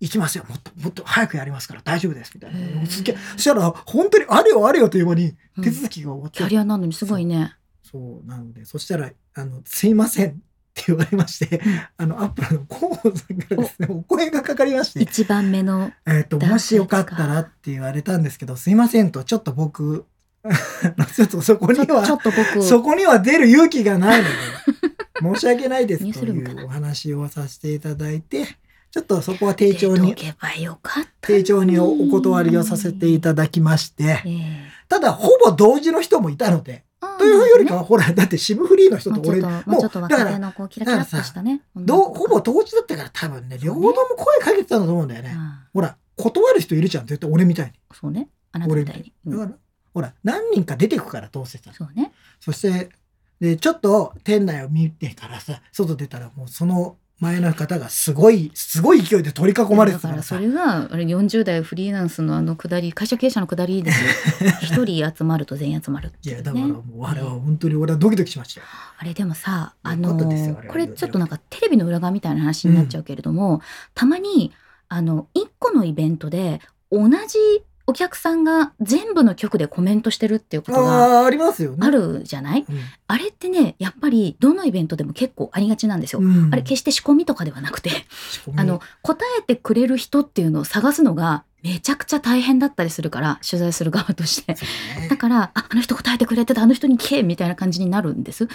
行きますよ、もっと、もっと早くやりますから大丈夫です、みたいな。すっげえそしたら、本当にあれよあれよという間にうん。手続きが終わって、キャリアなのにすごいね。そう、なので、そしたら、あの、すいませんって言われまして、あの、アップルの広報さんからですね、お。声がかかりまして、一番目の。えっ、と、もしよかったらって言われたんですけど、すいませんと、ちょっと僕、[laughs] ちょっとそこにはっ、と僕、そこには出る勇気がないので、[laughs] 申し訳ないですというお話をさせていただいて、ちょっとそこは丁重出に。丁重におお断りをさせていただきまして、ええ。ただ、ほぼ同時の人もいたので、というよりかは、ほら、だってシムフリーの人と俺、もうちょっと、もうちょっとだから、のこうキラキラっとしたね。どうほぼ同時だったから多分ね、両方とも声かけてたんだと思うんだよね。あほら、断る人いるじゃん、絶対俺みたいに。ーそうね。あなたみたいに。うんだから、ほら、何人か出てくから、どうせさ。そうね。そして、で、ちょっと店内を見てからさ、外出たらもうその前の方がすごい、すごい勢いで取り囲まれてたかららさ。れがあれ40代フリーランスのあの下り会社経営者の下りですよ [laughs] 一人集まると全員集まるっていや、だからもう、あれは本当に俺はドキドキしましたよ。あれでもさあよのこれちょっとなんかテレビの裏側みたいな話になっちゃうけれども、たまにあの1個のイベントで同じお客さんが全部の局でコメントしてるっていうことがああ、ありますよね。あるじゃない？うん。あれってねやっぱりどのイベントでも結構ありがちなんですよ。うんあれ決して仕込みとかではなくてあの答えてくれる人っていうのを探すのがめちゃくちゃ大変だったりするから取材する側として。ねだからああの人答えてくれてたあの人に聞けみたいな感じになるんです。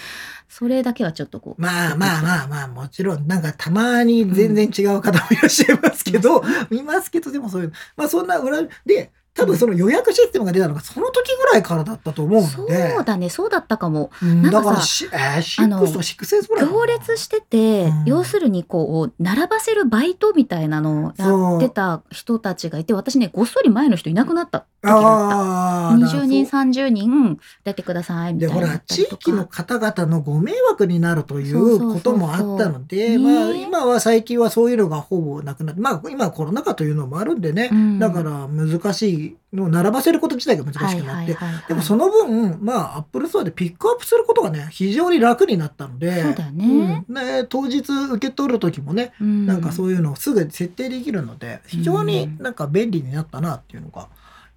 それだけはちょっとこう。まあまあまあまあ、もちろん、なんかたまに全然違う方もいらっしゃいますけど、見ますけど、でもそういう、まあそんな裏で、多分その予約システムが出たのがその時ぐらいからだったと思うそうので、だね。そうだったかも。うんだからし、えー、あの6とか6 S ぐらい行列してて、うん。要するにこう並ばせるバイトみたいなのをやってた人たちがいて私ねごっそり前の人いなくなった時があった。ああ、20人そう30人出てくださいみたで、いなほら、地域の方々のご迷惑になるといそうそうそうそううこともあったので、ねまあ、今は最近はそういうのがほぼなくなって、まあ、今はコロナ禍というのもあるんでね、うん。だから難しいのを並ばせること自体が難しくなって、でもその分、まあ、アップルストアでピックアップすることがね、非常に楽になったので、そうだよね。うん。ね当日受け取る時もね、うん。なんかそういうのをすぐ設定できるので、非常になんか便利になったなっていうのが、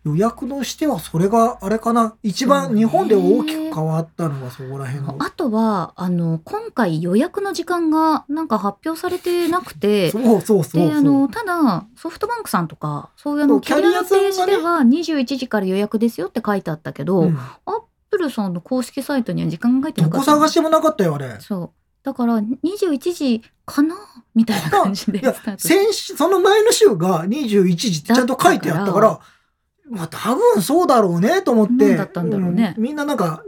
予約のしてはそれがあれかな、一番日本で大きく変わったのがそこら辺の。あとはあの今回予約の時間がなんか発表されてなくてそうそうそう。であのただソフトバンクさんとかそういうのキャリアのページでは21時から予約ですよって書いてあったけど、うん。アップルさんの公式サイトには時間が書いてどこなかった。探してもなかったよ、あれ。そう。だから21時かな？みたいな感じで先週、その前の週が21時ってちゃんと書いてあったから、まあ多分そうだろうねと思って、何だったんだろうね。ん。みんななんか、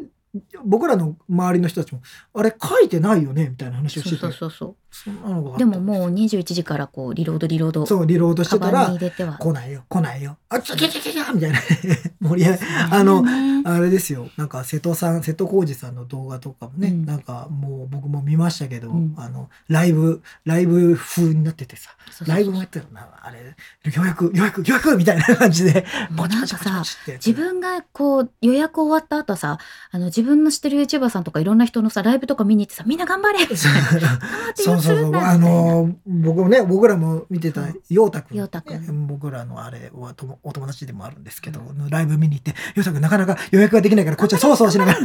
僕らの周りの人たちも、あれ書いてないよねみたいな話をしてて。そうそうそうそんなのがあったでももう21時からこうリロードリロードそう、リロードしてたら来ないよ、来ないよ。あ、ちょちょちょちょみたいな。[laughs] 盛り上あのねあれですよ。なんか瀬戸さん、瀬戸康史さんの動画とかもね、うんなんかもう僕も見ましたけど、うんあの、ライブ、ライブ風になっててさ、ライブもやってるな、あれ、予約、予約、予約みたいな感じで、もうなんかさ。自分がこう予約終わった後さあの自分の知ってる YouTuber さんとかいろんな人のさライブとか見に行ってさみんな頑張れって。そうそうそう。あの、僕もね、僕らも見てた陽太くん。僕らのあれはともお友達でもあるんですけど、ライブ見に行って、陽太くんなかなか予約ができないから、こっちはそうそうしながら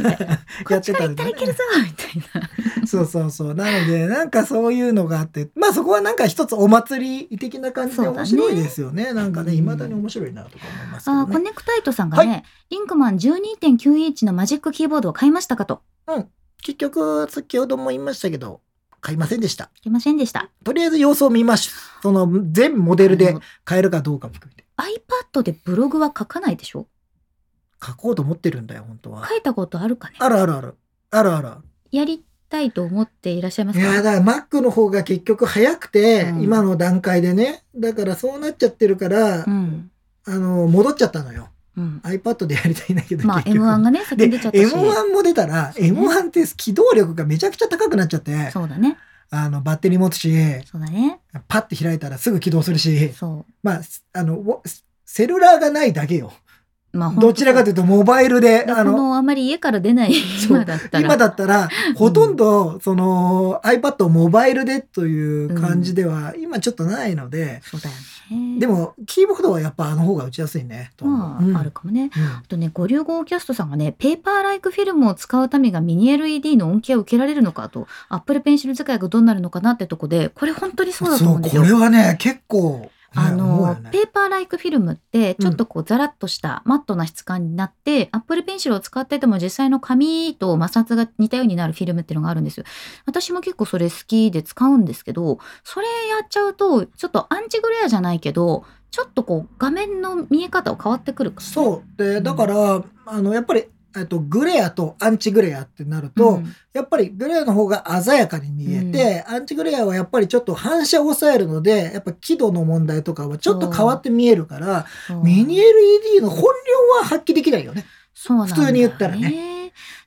やってたんで。ったらいけるぞみたいな。そうそうそう。なので、なんかそういうのがあって、まあそこはなんか一つお祭り的な感じで面白いですよね。なんかね、うん未だに面白いなとか思いますけどね。あーコネクタイトさんがね、リンクマン12.9インチのマジックキーボードを買いましたかと結局、先ほども言いましたけど、買いませんでした。聞きませんでしたとりあえず様子を見ましその全モデルで買えるかどうかも含めて。iPad でブログは書かないでしょ？書こうと思ってるんだよ、本当は。書いたことあるかねあるあるある。あるあるある。やりたいと思っていらっしゃいますか？いや、だから Mac の方が結局早くて、うん今の段階でね。だからそうなっちゃってるから、うんあの、戻っちゃったのよ。うん、iPad でやりたいんだけど。まあ結局。M1 がね先に出ちゃったし。M1 も出たら、ね。M1 って機動力がめちゃくちゃ高くなっちゃって、そうだね。あの、バッテリー持つし、そうだね。パッて開いたらすぐ起動するし、そまあ、あの、セルラーがないだけよ。うまあどちらかというとモバイルで、あの、のあまり家から出ない今だったら。今だったら、ほとんど、その、iPad をモバイルでという感じでは、今ちょっとないので、そうだよねでも、キーボードはやっぱあの方が打ちやすいね。とまあ、うんあるかもねうんあとね、五流号キャストさんがね、ペーパーライクフィルムを使うためがミニ LED の恩恵を受けられるのかと、アップルペンシル使いがどうなるのかなってとこで、これ本当にそうだと思うんですよ。これはね、結構、ねあの、ペーパーライクフィルムって、ちょっとこう、ザラッとしたマットな質感になって、アップルペンシルを使ってても実際の紙と摩擦が似たようになるフィルムっていうのがあるんですよ。私も結構それ好きで使うんですけど、それやっちゃうと、ちょっとアンチグレアじゃないけど、ちょっとこう、画面の見え方は変わってくるからねそう。で、だから、あの、やっぱり、えっと、グレアとアンチグレアってなると、うん。やっぱりグレアの方が鮮やかに見えて、アンチグレアはやっぱりちょっと反射を抑えるので、やっぱ輝度の問題とかはちょっと変わって見えるから、ミニ LED の本領は発揮できないよね。普通に言ったらね。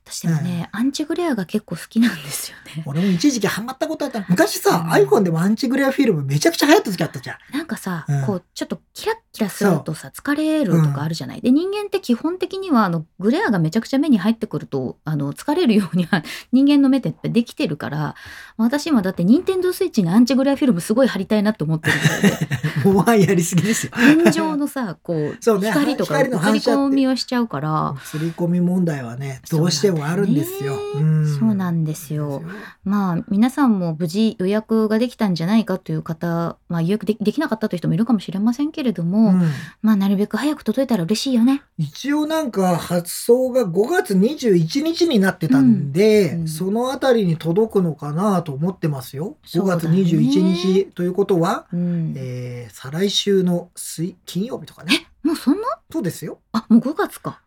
私でもね、アンチグレアが結構好きなんですよね。俺も一時期ハマったことあった。昔さ、うん iPhone でもアンチグレアフィルムめちゃくちゃ流行った時あったじゃん。なんかさ、うんこうちょっとキラッキラするとさ疲れるとかあるじゃない？で人間って基本的にはあのグレアがめちゃくちゃ目に入ってくるとあの疲れるようには [laughs] 人間の目ってできてるから私今だって任天堂スイッチにアンチグレアフィルムすごい貼りたいなって思ってるもう [laughs] やりすぎですよ。天井のさ [laughs] こう光とか光の映り込みをしちゃうから。刷り込み問題はね、どうしてもあるんですよ。そうなんだよねそうなんですよまあ皆さんも無事予約ができたんじゃないかという方、まあ、予約でできなかったという人もいるかもしれませんけれども、うんまあなるべく早く届いたら嬉しいよね。一応なんか発送が5月21日になってたんで、うんうんそのあたりに届くのかなと思ってますよ。5そうだね月21日ということは、うん、えー再来週の水金曜日とかね。もうそんな？そうですよ。あもう5月か。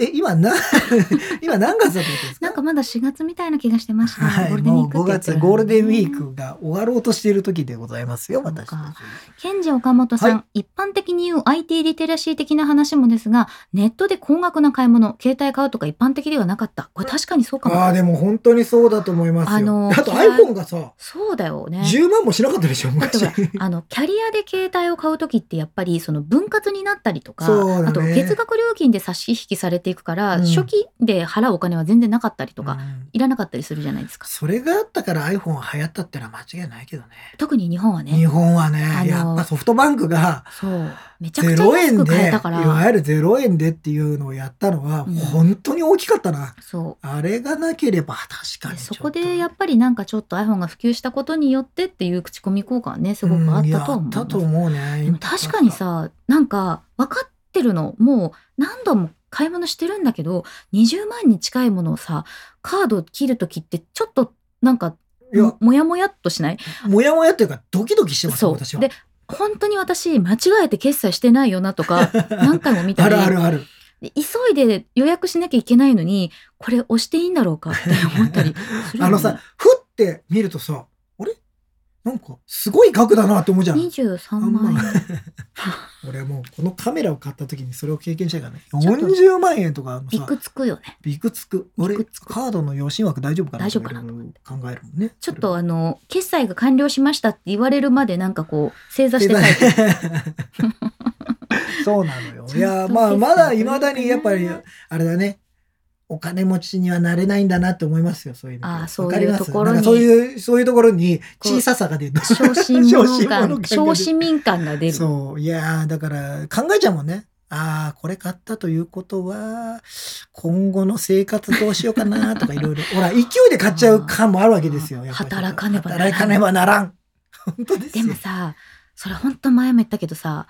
え、今な、[laughs] 今何月だと思ってですか？なんかまだ4月みたいな気がしてました、はい、ゴールデンウィもう5ークってやつ月ゴールデンウィークが終わろうとしている時でございますよ、私たち。ケンジ岡本さん、は一般的に言う IT リテラシー的な話もですがネットで高額な買い物携帯買うとか一般的ではなかった。これ確かにそうかも。ああ、でも本当にそうだと思いますよ。あのあと iPhone がさ、そうだよね。10万もしなかったでしょ、昔。あのキャリアで携帯を買う時ってやっぱりその分割になったりとか、ね。あと月額料金で差し引きされていくから、うん。初期で払うお金は全然なかったりとか、うん。いらなかったりするじゃないですか。それがあったから iPhone は流行ったってのは間違いないけどね。特に日本は日ね本はね、やっぱソフトバンクがそうめちゃくちゃ0安く買えたから。わゆる0円でっていうのをやったのはうん。本当に大きかったな。そあれがなければ確かに。そこでやっぱりなんかちょっと iPhone が普及したことによってっていう口コミ効果はねすごくあったとは思いますうんやったと思うね。でも確かにさなんか分かってるの。もう何度も買い物してるんだけど20万に近いものをさカード切る時ってちょっとなんかも、もやもやっとしない？もやもやっていうかドキドキしてますよ、私は。そうで本当に私間違えて決済してないよなとか [laughs] 何回も見たありるあるある。で急いで予約しなきゃいけないのに、これ押していいんだろうかって思ったりするよね [laughs] あのさ、ふって見るとさ、なんか、すごい額だなって思うじゃん。23万円。[laughs] 俺もう、このカメラを買った時にそれを経験したからね。ちょっと40万円とかのさ、びくつくよね。びくつく。俺、カードの余震枠大丈夫かな大丈夫かな考えるもんね。ちょっとあの、決済が完了しましたって言われるまでなんかこう、正座してタイプ。[laughs] そうなのよ。いや、まあ、まだ未だにやっぱりあれだね。お金持ちにはなれないんだなって思いますよ、そういうの。あーそういうわかります？ところにそういう、そういうところに小ささが出る。小心小者感、小市民感が出る。そう。いやーだから考えちゃうもんね。ああ、これ買ったということは、今後の生活どうしようかなとかいろいろ。[laughs] ほら、勢いで買っちゃう感もあるわけですよ。働かねばならん働かねばならん。[laughs] 本当ですでよ。もさ、それ本当前も言ったけどさ、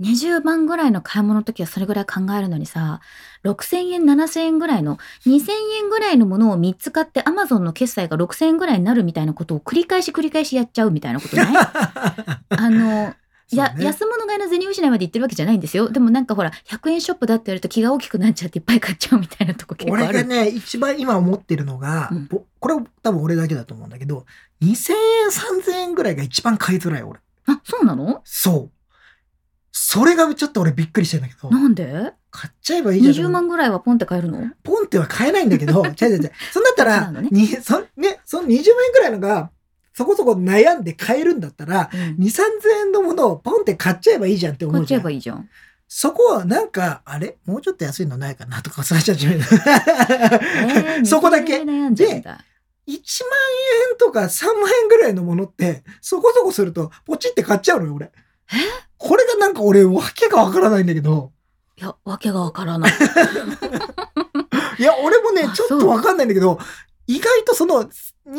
20万ぐらいの買い物の時はそれぐらい考えるのにさ、6000円、7000円ぐらいの、2000円ぐらいのものを3つ買って Amazon の決済が6000円ぐらいになるみたいなことを繰り返し繰り返しやっちゃうみたいなことない？[laughs] あの、いや、安物買いの銭失いまで言ってるわけじゃないんですよ。でもなんかほら、100円ショップだって言われると気が大きくなっちゃっていっぱい買っちゃうみたいなとこ結構ある。俺がね、一番今思ってるのが、うんぼこれ多分俺だけだと思うんだけど、2000円、3000円ぐらいが一番買いづらい俺。あ、そうなの？そう。それがちょっと俺びっくりしてんだけど、なんで？買っちゃえばいいじゃん。?20 万ぐらいはポンって買えるの？ポンっては買えないんだけど、[laughs] 違う違う違う。そんだったら、ねにそね、その20万円くらいのが、そこそこ悩んで買えるんだったら、うん。2、3000円のものをポンって買っちゃえばいいじゃんって思買っちゃえ。ばいいじゃん。そこはなんか、あれ？もうちょっと安いのないかなとか、そうしちゃう。えー [laughs] そこだけ2000円で悩んじゃうんだ。1万円とか3万円ぐらいのものって、そこそこすると、ポチって買っちゃうのよ、俺。これがなんか俺、わけがわからないんだけど。いや、わけがわからない。[laughs] いや、俺もねあ、ちょっとわかんないんだけど、意外とその、2、3000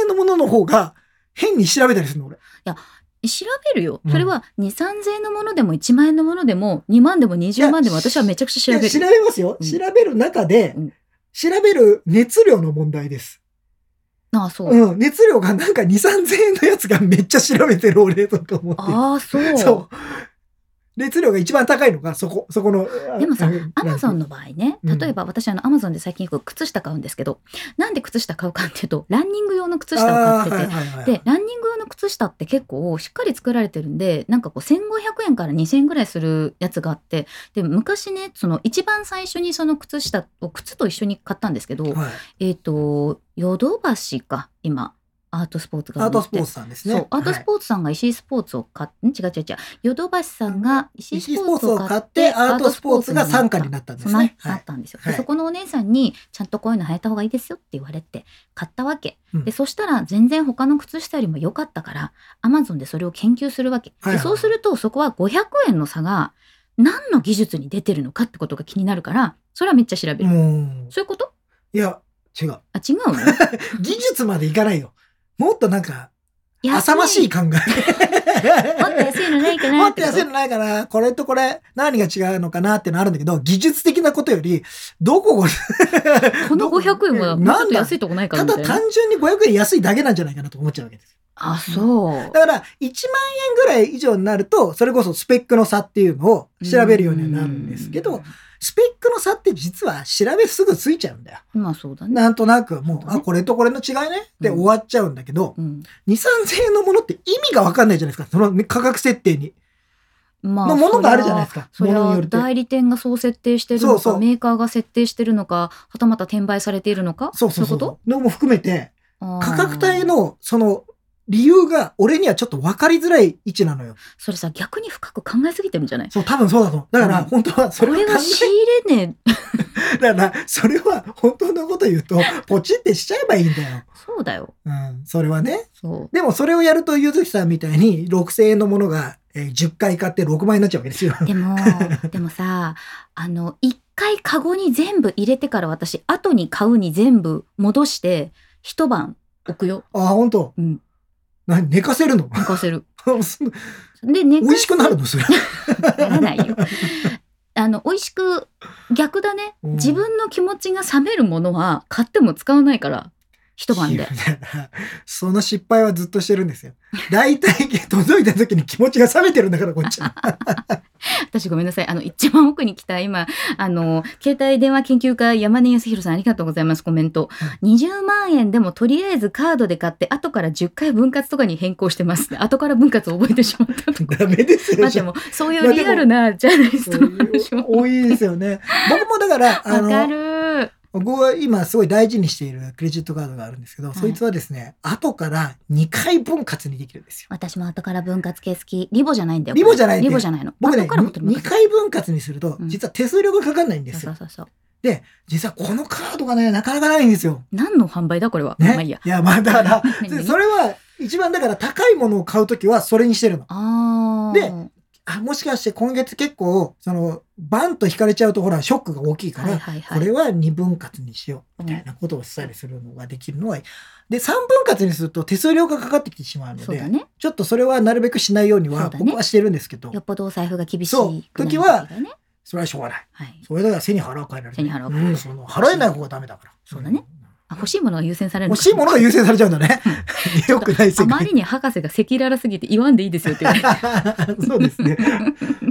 円のものの方が、変に調べたりするの、俺。調べるよ。うんそれは2、3000円のものでも1万円のものでも2万でも20万でも私はめちゃくちゃ調べいや調る。べますよ。うん調べる中で、うん調べる熱量の問題です。ああ、そう。うん。熱量がなんか2、3000円のやつがめっちゃ調べてる俺とか思って。ああ、そう。そう。熱量が一番高いのが、そこ、そこの。でもさうん、アマゾンの場合ね、うん。例えば私あのアマゾンで最近よく靴下買うんですけど、なんで靴下買うかっていうと、ランニング用の靴下を買ってて、はいはいはいで、ランニング用の靴下って結構しっかり作られてるんで、なんかこう1500円から2000円ぐらいするやつがあって、で、昔ね、その一番最初にその靴下を靴と一緒に買ったんですけど、はい。えっ、と、ヨドバシか、今、アートスポーツがアートスポーツさんですね。そう、アートスポーツさんが石井スポーツを買って、ん？違う違う違う、ヨドバシさんが石井スポーツを買って、アートスポーツが傘下になったんですね。はいなったんですよ、ではいそこのお姉さんに、ちゃんとこういうの履いた方がいいですよって言われて、買ったわけ。うんで、そしたら全然他の靴下よりも良かったから、アマゾンでそれを研究するわけ。でそうすると、そこは500円の差が、何の技術に出てるのかってことが気になるから、それはめっちゃ調べる。そういうこと？いや、違う。あ、違うの？[laughs] 技術までいかないよ。もっとなんか、浅ましい考え。[laughs] もっと安いのないかなもっと安いのないかなこれとこれ何が違うのかなってのあるんだけど、技術的なことより、どこが、[laughs] この500円はもうちょっと安いとこないかただらみたいな。単純に500円安いだけなんじゃないかなと思っちゃうわけです。あ、そう。だから、1万円ぐらい以上になると、それこそスペックの差っていうのを調べるようにはなるんですけど、スペックの差って実は調べすぐついちゃうんだよ。うん。まあそうだね。なんとなくもう、あ、これとこれの違いね？って終わっちゃうんだけど、うん。2、3000円のものって意味がわかんないじゃないですか。そのね価格設定に。まあ、のものがあるじゃないですか。それは。代理店がそう設定してるのかそうそうメーカーが設定してるのかはたまた転売されているのか？そうそうそうのも含めて、と価格帯のその理由が俺にはちょっと分かりづらい位置なのよ。それさ逆に深く考えすぎてるんじゃない？そう、多分そうだと思う。だからうん本当はそこれを考れは仕入れねえ、[laughs] だからそれは本当のこと言うと、ポチってしちゃえばいいんだよ。そうだようん、それはね。そうでもそれをやると、ゆずきさんみたいに6000円のものが、えー10回買って6万円になっちゃうわけですよ。でも [laughs] でもさあの一回カゴに全部入れてから私後に買うに全部戻して一晩置くよあ、本当？うん何寝かせるの？寝かせる。そ [laughs] で寝美味しくなるの？それ。ならないよ。[laughs] あの美味しく逆だね。うん。自分の気持ちが冷めるものは買っても使わないから一晩で。[laughs] その失敗はずっとしてるんですよ。大体届いた時に気持ちが冷めてるんだから、こっちは。[laughs] 私ごめんなさい。あの、一番奥に来た今、あの、携帯電話研究家山根康弘さんありがとうございます。コメント。20万円でもとりあえずカードで買って、後から10回分割とかに変更してます。[laughs] 後から分割を覚えてしまったとか。ダメですよ。まあでも、そういうリアルなジャーナリストの話も。多いですよね。僕もだから、あわかの、る。僕は今すごい大事にしているクレジットカードがあるんですけど、いそいつはですね、後から2回分割にできるんですよ。私も後から分割系好き。リボじゃないんだよ。リボじゃないリボじゃないの。僕ね、後からもと2回分割にするとう、ん実は手数料がかかんないんですよそう。そうそう。で、実はこのカードがね、なかなかないんですよ。何の販売だこれは。ね。まあいいや。いや、まあだから、[laughs] 何？それは一番だから高いものを買うときはそれにしてるの。ああ。であ、もしかして今月結構、その、バンと引かれちゃうとほら、ショックが大きいから。これは2分割にしよう、みたいなことをしたりするのができるのは、で、3分割にすると手数料がかかってきてしまうので、ね。ちょっとそれはなるべくしないようには僕はしてるんですけど、よっぽどお財布が厳しいそう時は。それはしょうがない。はい。それだから背に腹を変えられる。背に腹を変えられるうん、その払えない方がダメだから。そうだねあ欲しいものが優先される欲しいものが優先されちゃうんだね。[laughs] よくない世界あまり。に博士が赤裸々すぎて言わんでいいですよって言われて。[laughs] そうですね。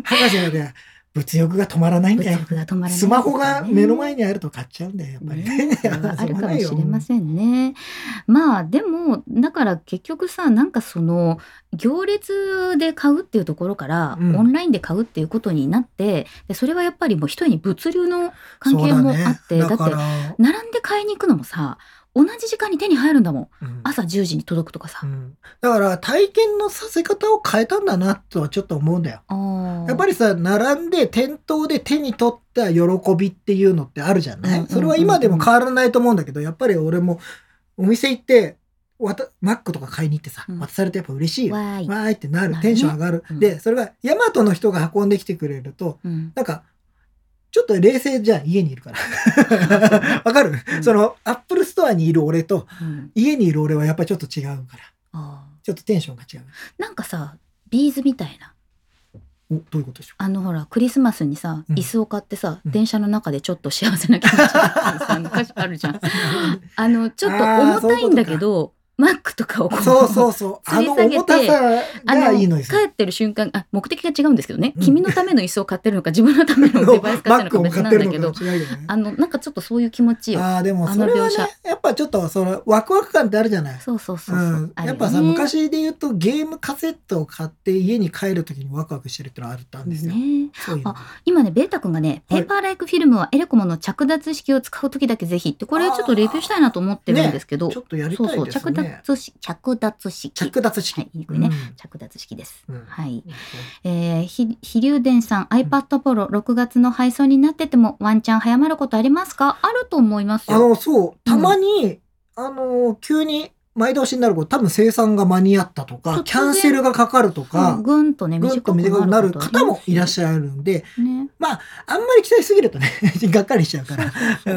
博士はね、物欲が止まらないんだよ。物欲が止まらないスマホが目の前にあると買っちゃうんだよ、やっぱりね。[laughs] あるかもしれませんね。まあでもだから結局さなんかその行列で買うっていうところから、うんオンラインで買うっていうことになってでそれはやっぱりもう一重に物流の関係もあってだ,、そうだねって並んで買いに行くのもさ同じ時間に手に入るんだもん。うん。朝10時に届くとかさ。うん。だから体験のさせ方を変えたんだなとはちょっと思うんだよ。やっぱりりさ、並んで店頭で手に取った喜びっていうのってあるじゃない、うんそれは今でも変わらないと思うんだけど、やっぱり俺もお店行って、わたマックとか買いに行ってさ、うん。渡されてやっぱ嬉しいよ。わーい、わーいってなる。テンション上がる。うん。で、それがヤマトの人が運んできてくれると、うん。なんか、ちょっと冷静じゃん、家にいるから。[laughs] わかる、うん。その、アップルストアにいる俺と、うん。家にいる俺はやっぱりちょっと違うから。あちょっとテンションが違う。ーなんかさビーズみたいな。お、どういうことでしょあのほらクリスマスにさうん。椅子を買ってさ、うん。電車の中でちょっと幸せな気持ちになるじゃん。う [laughs] あのちょっと重たいんだけどマックとかをこうそうそうそう。あ [laughs] の吊り下げて重たさあのがいいのですよ。帰ってる瞬間あ目的が違うんですけどね、うん。君のための椅子を買ってるのか自分のための [laughs] デバイス買ってるのか別なんだけど。バッグを買ってるのか違うよね。あのなんかちょっとそういう気持ちよ。ああ、でもあそれはねやっぱちょっとそのワクワク感ってあるじゃない。そうそうそうそう、うん、やっぱさ、昔で言うとゲームカセットを買って家に帰るときにワクワクしてるってのはあったんですよ。ねあ今ねベータ君がねペはいーパーライクフィルムはエレコムの着脱式を使う時だけぜひってこれちょっとレビューしたいなと思ってるんですけど、ちょっとやりたそうそういです着ね。脱式着脱式。着脱式。はい言いにくいねうん。着脱式です、うん。はい。えー、ひ飛龍伝さん iPad Pro 6月の配送になっててもワンチャン早まることありますか？あると思いますよ。あの、そう、たまに、あの、急に前倒しになること、多分生産が間に合ったとか、キャンセルがかかるとうんか、ぐんとねぐんと短くなる方もいらっしゃゃるんで、るねあんまり期待しすぎるとね、[laughs] がっかりしちゃうから、うん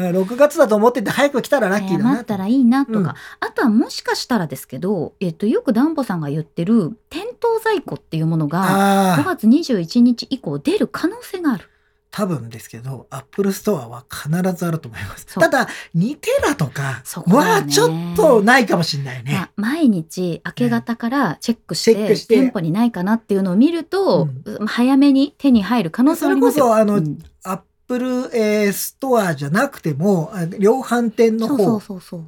6月だと思ってて早く来たらラッキーだな早まったらいいなとか、うん。あとはもしかしたらですけど、えっと、よくダンボさんが言ってる店頭在庫っていうものが5ああ、月21日以降出る可能性がある。多分ですけど、アップルストアは必ずあると思います。ただ、2テラとかはちょっとないかもしれないね。まあ、毎日明け方からチェックして,、して店舗にないかなっていうのを見ると、早めに手に入る可能性はありますよ。それこそあのうんアップル、えーストアじゃなくても、あ量販店の方そうそう。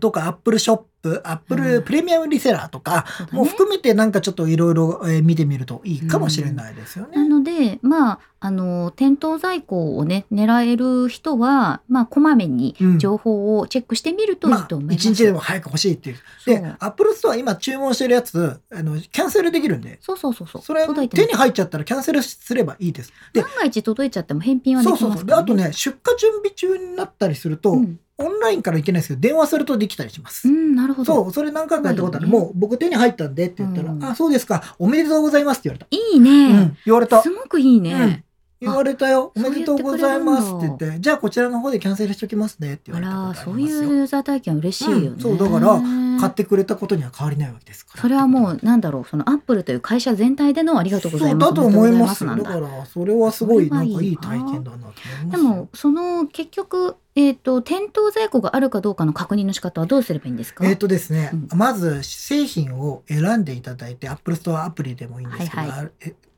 とか、アップルショップ、アップうんルプレミアムリセラーとか、もう含めてなんかちょっといろいろえー見てみるといいかもしれないですよね。なので、まあ、あの、店頭在庫をね、狙える人は、まあ、こまめにうん情報をチェックしてみるといいまあと思い、ます。一日でも早く欲しいっていう。でそう、アップルストア今注文してるやつ、あの、キャンセルできるんで、そうそうそうそう。それ手に入っちゃったらキャンセルすればいいです。で万が一届いちゃっても返品はでそうそうそう。で、きますから、あとね、出荷準備中になったりすると、うん、オンラインからいけないですけど、電話するとできたりします。うん、なるほど。そう、それ何回かやったことある。ねもう僕手に入ったんでって言ったら、うんあ、そうですか、おめでとうございますって言われた。いいね、うん、言われたす。ごくいいね。言われたよ。おあめでとうございますって言ってじゃゃあこちらの方でキャンセルしときますねって言あわれたことら、そう。いうユーザー体験嬉しいよね。うんそうだから買ってくれたことには変わりないわけですから。それはもうなんだろうそのアップルという会社全体でのありがとうございますそうだと思います。だからそれはすごいなんかいい体験だなと思います。でもその結局えっ、と店頭在庫があるかどうかの確認の仕方はどうすればいいんですか、えっ、とですね、うんまず製品を選んでいただいて、Apple Store アプリでもいいんですけど、はいはあ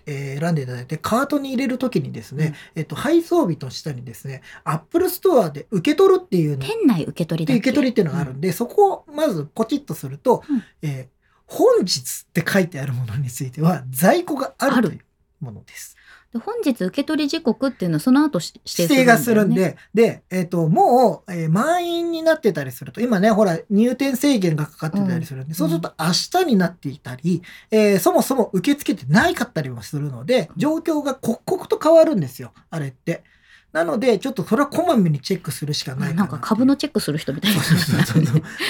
ええー選んでいただいて、カートに入れるときにですね、えっ、と、配送日の下にですね、Apple Store で受け取るっていうの、店内受け取りだっけ。受け取りっていうのがあるんで、そこをまずポチッとすると、うん。えー本日って書いてあるものについては在庫があるというものです。で本日受け取り時刻っていうのはその後し指指定がするんで、で、えっ、と、もう、えー満員になってたりすると、今ね、ほら、入店制限がかかってたりするんで、ん。そうすると明日になっていたり、えーそもそも受け付けてないかったりもするので、状況が刻々と変わるんですよ、あれって。なので、ちょっとそれはこまめにチェックするしかないかななんか株のチェックする人みたいな。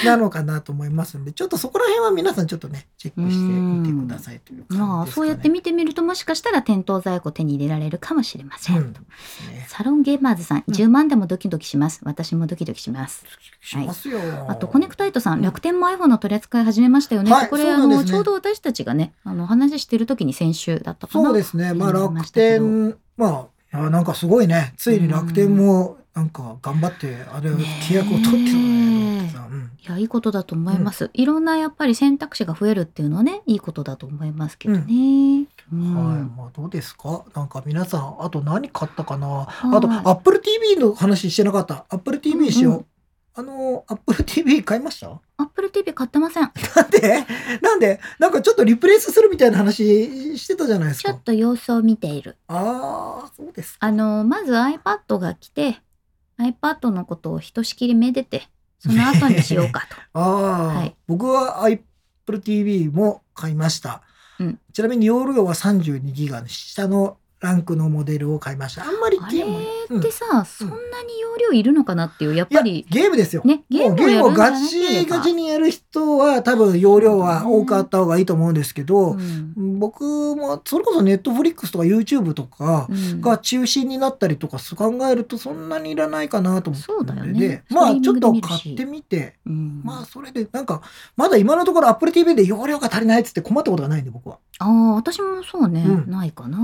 なのかなと思いますんで、ちょっとそこら辺は皆さんちょっとね、チェックしてみてくださいという感じですか、ね。まあそうやって見てみるともしかしたら店頭在庫手に入れられるかもしれません、うん。ね。サロンゲーマーズさんうん。10万でもドキドキします。私もドキドキします。しますよ。あとコネクタイトさん、うん。楽天も iPhone の取り扱い始めましたよね。はいこれ、あのちょうど私たちがね、あの話してる時に先週だったかな。そうですね。まあ楽天、まあ、いやなんかすごいね。ついに楽天も、なんか頑張って、あれ、契約を取ってるね。いやいいことだと思います、いろんなやっぱり選択肢が増えるっていうのはねいいことだと思いますけどね。うんはい。まあ、どうですか？なんか皆さん、あと何買ったかな？はいあと、Apple TV の話してなかった？Apple TV しよう。うんうんあの、Apple TV 買いました？アップル TV 買ってません。なんで？なんで？なんかちょっとリプレイスするみたいな話してたじゃないですか。ちょっと様子を見ている。ああ、そうですか。あのまず iPad が来て iPad のことをひとしきりめでてその後にしようかと。[laughs] ああ、はい僕は Apple TV も買いました。うんちなみに容量は32ギガの下のランクのモデルを買いました。あんまりあゲーム、ってさ、そんなに容量いるのかなっていうやっぱり。ゲームですよ。ねゲームゲームをガチガチにやる人は多分容量は多くあった方がいいと思うんですけど、うん。僕もそれこそ Netflix とか YouTube とかうん。が中心になったりとか考えるとそんなにいらないかなと思って。そうだよね。でまあちょっと買ってみて。うん。まあそれでなんかまだ今のところ Apple TV で容量が足りないっつって困ったことがないんで僕は。ああ私もそうね、うんないかな。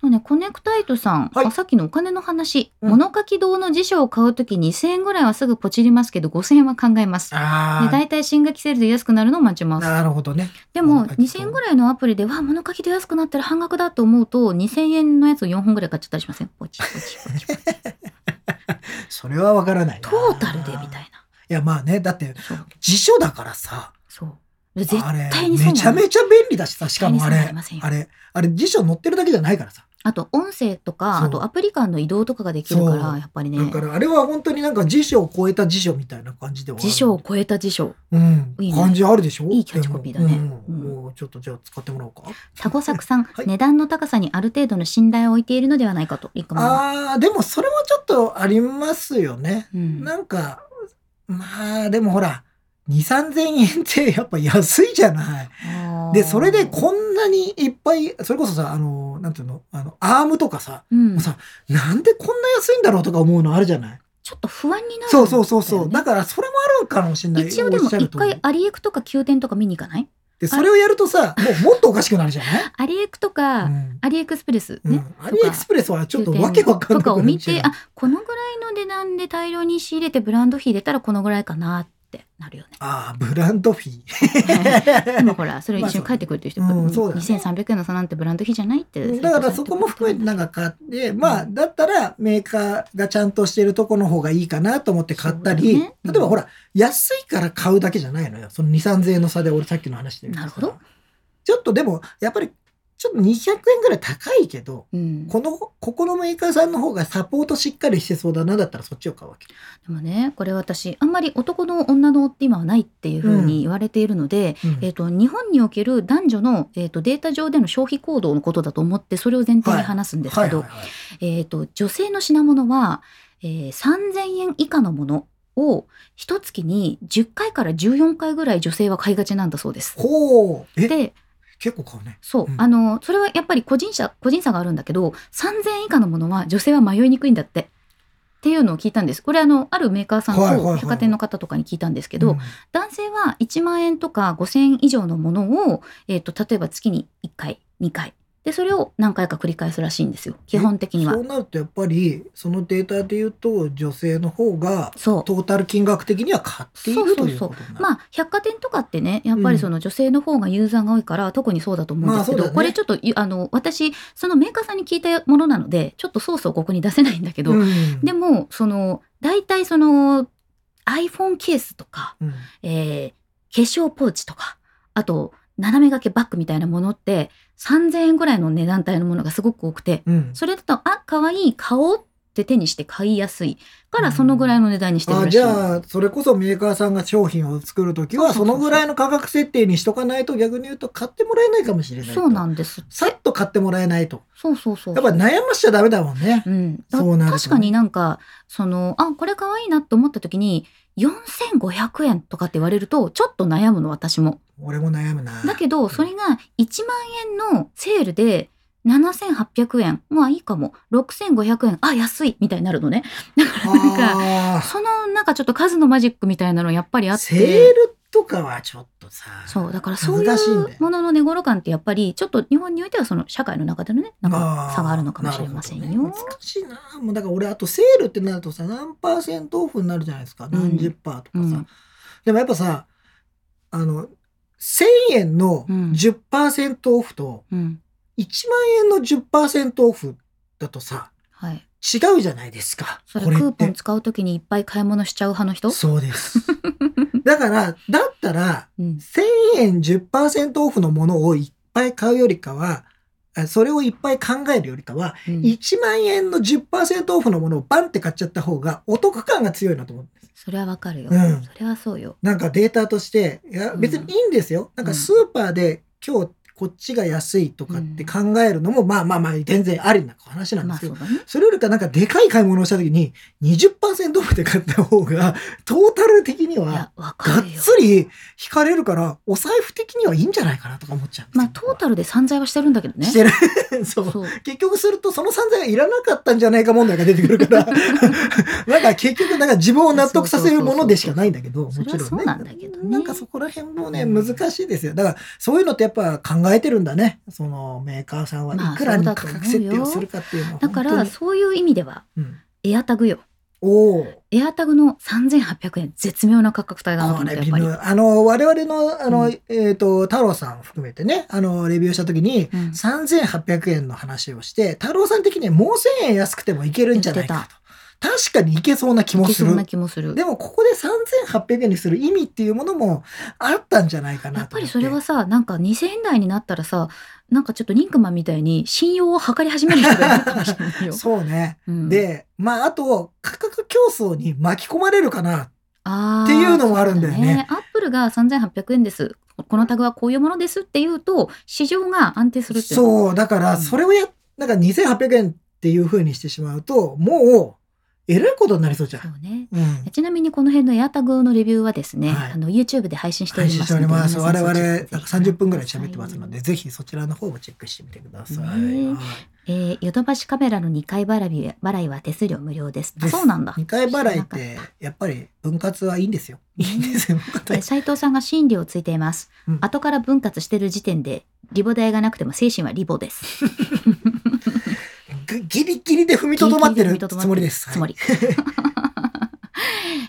そうね、コネクタイトさん、はいあさっきのお金の話、うん物書き堂の辞書を買うとき2000円ぐらいはすぐポチりますけど5000円は考えます。であ大体新学期セールで安くなるのを待ちます。なるほどね。でも物書き堂2000円ぐらいのアプリでわ物書きで安くなったら半額だと思うと2000円のやつを4本ぐらい買っちゃったりしません？ポチポチポチポチ [laughs] それはわからないな。トータルでみたいな。いやまあねだってそう辞書だからさ。そう。で絶対にそうめちゃめちゃ便利だしさしかもあれあれあれ辞書載ってるだけじゃないからさ。あと音声とかあとアプリ間の移動とかができるからやっぱりね。だからあれは本当になんか辞書を超えた辞書みたいな感じでは辞書を超えた辞書。うん。いいね。感じあるでしょ？いいキャッチコピーだね。うん。もうちょっとじゃあ使ってもらおうか。タコサクさん、はい。値段の高さにある程度の信頼を置いているのではないかとリックマンはああでもそれもちょっとありますよね。うん。なんかまあでもほら2、3000円ってやっぱ安いじゃない。で、それでこんなにいっぱい、それこそさ、あの、なんていうの、あの、アームとかさ、うん。もうさ、なんでこんな安いんだろうとか思うのあるじゃない？ちょっと不安になるんだそうそうそう。そう。だからそれもあるかもしれない。一応でも一回アリエクとか宮殿とか見に行かない？で、それをやるとさ、もうもっとおかしくなるじゃない？アリエクとか、うん。アリエクスプレス？うん。ね、アリエクスプレスはちょっとわけわかんなくとかを見てあこのぐらいの値段で大量に仕入れてブランド費入れたらこのぐらいかなってなるよね。ああ、ブランドフィー。でもほらそれ一緒に帰ってくるっていう人、まあそううんね。2300円の差なんてブランド費じゃないってだからそこも含めてなんか買って、まあ、だったらメーカーがちゃんとしてるとこの方がいいかなと思って買ったり、ねうん。例えばほら、安いから買うだけじゃないのよ。その2、3000円の差で俺さっきの話でなるほど。ちょっとでも、やっぱり、ちょっと200円ぐらい高いけど、うん、この、ここのメーカーさんの方がサポートしっかりしてそうだな、だったらそっちを買うわけ。でもねこれ私あんまり男の女のって今はないっていうふうに言われているので、うんえー、と日本における男女の、えー、とデータ上での消費行動のことだと思ってそれを前提に話すんですけど、はいはいはいえー、と女性の品物は、えー、3000円以下のものを一月に10回から14回ぐらい女性は買いがちなんだそうです。ほう。え、で結構買うね。そう、うん。あのそれはやっぱり個人差個人差があるんだけど3000円以下のものは女性は迷いにくいんだって。っっていうのを聞いたんです。これあのあるメーカーさんと百貨店の方とかに聞いたんですけど、うん。男性は1万円とか5,000円以上のものを、えー、と例えば月に1回2回でそれを何回か繰り返すらしいんですよ。基本的には。そう。なるとやっぱりそのデータで言うと女性の方がそう。トータル金額的には買っているというそうそうそう。まあ百貨店とかってねやっぱりその女性の方がユーザーが多いから、特にそうだと思うんですけど、まあね。これちょっといあの私そのメーカーさんに聞いたものなのでちょっとソースをここに出せないんだけど、うん。でもその大体その iPhone ケースとか、うん。えー化粧ポーチとかあと斜め掛けバッグみたいなものって3,000円ぐらいの値段帯のものがすごく多くてうん。それだとあ可愛い買おうって手にして買いやすい。からそのぐらいの値段にしてるらしい。あじゃあそれこそメーカーさんが商品を作るときはそのぐらいの価格設定にしとかないと逆に言うと買ってもらえないかもしれないと。そうなんです。さっと買ってもらえないと。そうそうそう。やっぱ悩ましちゃダメだもんね。う、ん、だそうなるとね。確かになんかそのあこれ可愛いなと思った時に4500円とかって言われるとちょっと悩むの私も。俺も悩むな。だけどそれが1万円のセールで7800円。まあいいかも。6500円。あ安い。みたいになるのね。だからなんかあそのなんかちょっと数のマジックみたいなのやっぱりあーって。セールとかはちょっとさそうだからそういうものの値頃感ってやっぱりちょっと日本においてはその社会の中でのねなんか差があるのかもしれませんよ。ね。難しいな。もうだから俺あとセールってなるとさ何パーセントオフになるじゃないですか。何十パーとかさ、うん。でもやっぱさあの1000円のうん。10%オフとうん。1万円の10%オフだとさはい、違うじゃないですか。それクーポン使うときにいっぱい買い物しちゃう派の人？そうです [laughs] だからだったらうん。1000円10%オフのものをいっぱい買うよりかはあそれをいっぱい考えるよりかはうん。1万円の10%オフのものをバンって買っちゃった方がお得感が強いなと思うんです。それはわかるよ、うん。それはそうよ。なんかデータとして、いやうん別にいいんですよ。なんかスーパーで今日こっちが安いとかって考えるのも、まあまあまあ全然ありな話なんですよ。まあそれよりかなんかでかい買い物をした時に20%オフで買った方がトータル的にいはがっつり引かれるからお財布的にはいいんじゃないかなとか思っちゃう。まあトータルで散財はしてるんだけどね。してる。[laughs] そう。そう。結局するとその散財がいらなかったんじゃないか問題が出てくるから [laughs] なんか結局なんか自分を納得させるものでしかないんだけどもちろんね。なんだけどね。なんかそこら辺もね難しいですよ。だからそういうのってやっぱ考えてるんだね。そのメーカーさんはまあいくらに価格設定をするかっていうのはだからそういう意味ではうん。エアタグよ。おお。エアタグの3800円絶妙な価格帯だなとこ思ってあの我々のあの、うん。えっ、と太郎さん含めてねあのレビューした時にうん。3800円の話をして太郎さん的にはもう1000円安くてもいけるんじゃないかと確かにいけそうな気もする。いけそうな気もする。でもここで3800円にする意味っていうものもあったんじゃないかなやっぱりそれはさなんか2000円台になったらさなんかちょっとリンクマンみたいに信用を図り始める人がいるかもしれないよ。そうね、うん。でまああと価格競争に巻き込まれるかな。っていうのもあるんだよね。アップルが3800円です。このタグはこういうものですって言うと市場が安定するっていうの。そうだからうん。それをやなんか2800円っていう風にしてしまうともうえらいことになりそうじゃんそうね。うんちなみにこの辺のエアタグのレビューはですね、はいあの YouTube で配信しており配信ますのでしております。我々、皆なんかさんそちらぜひ30分ぐらい喋ってますので、ぜひそちらの方もチェックしてみてください。ねはいえー、ヨドバシカメラの2回払い払いは手数料無料です。あですそうなんだ。2回払いって、やっぱり分割はいいんですよ。いいんですよ。分割えー斉藤さんが心理をついています。うん後から分割してる時点でリボ代がなくても精神はリボです。[laughs] ぐギリギリで踏みとどまってるつもりです。つもり。[laughs]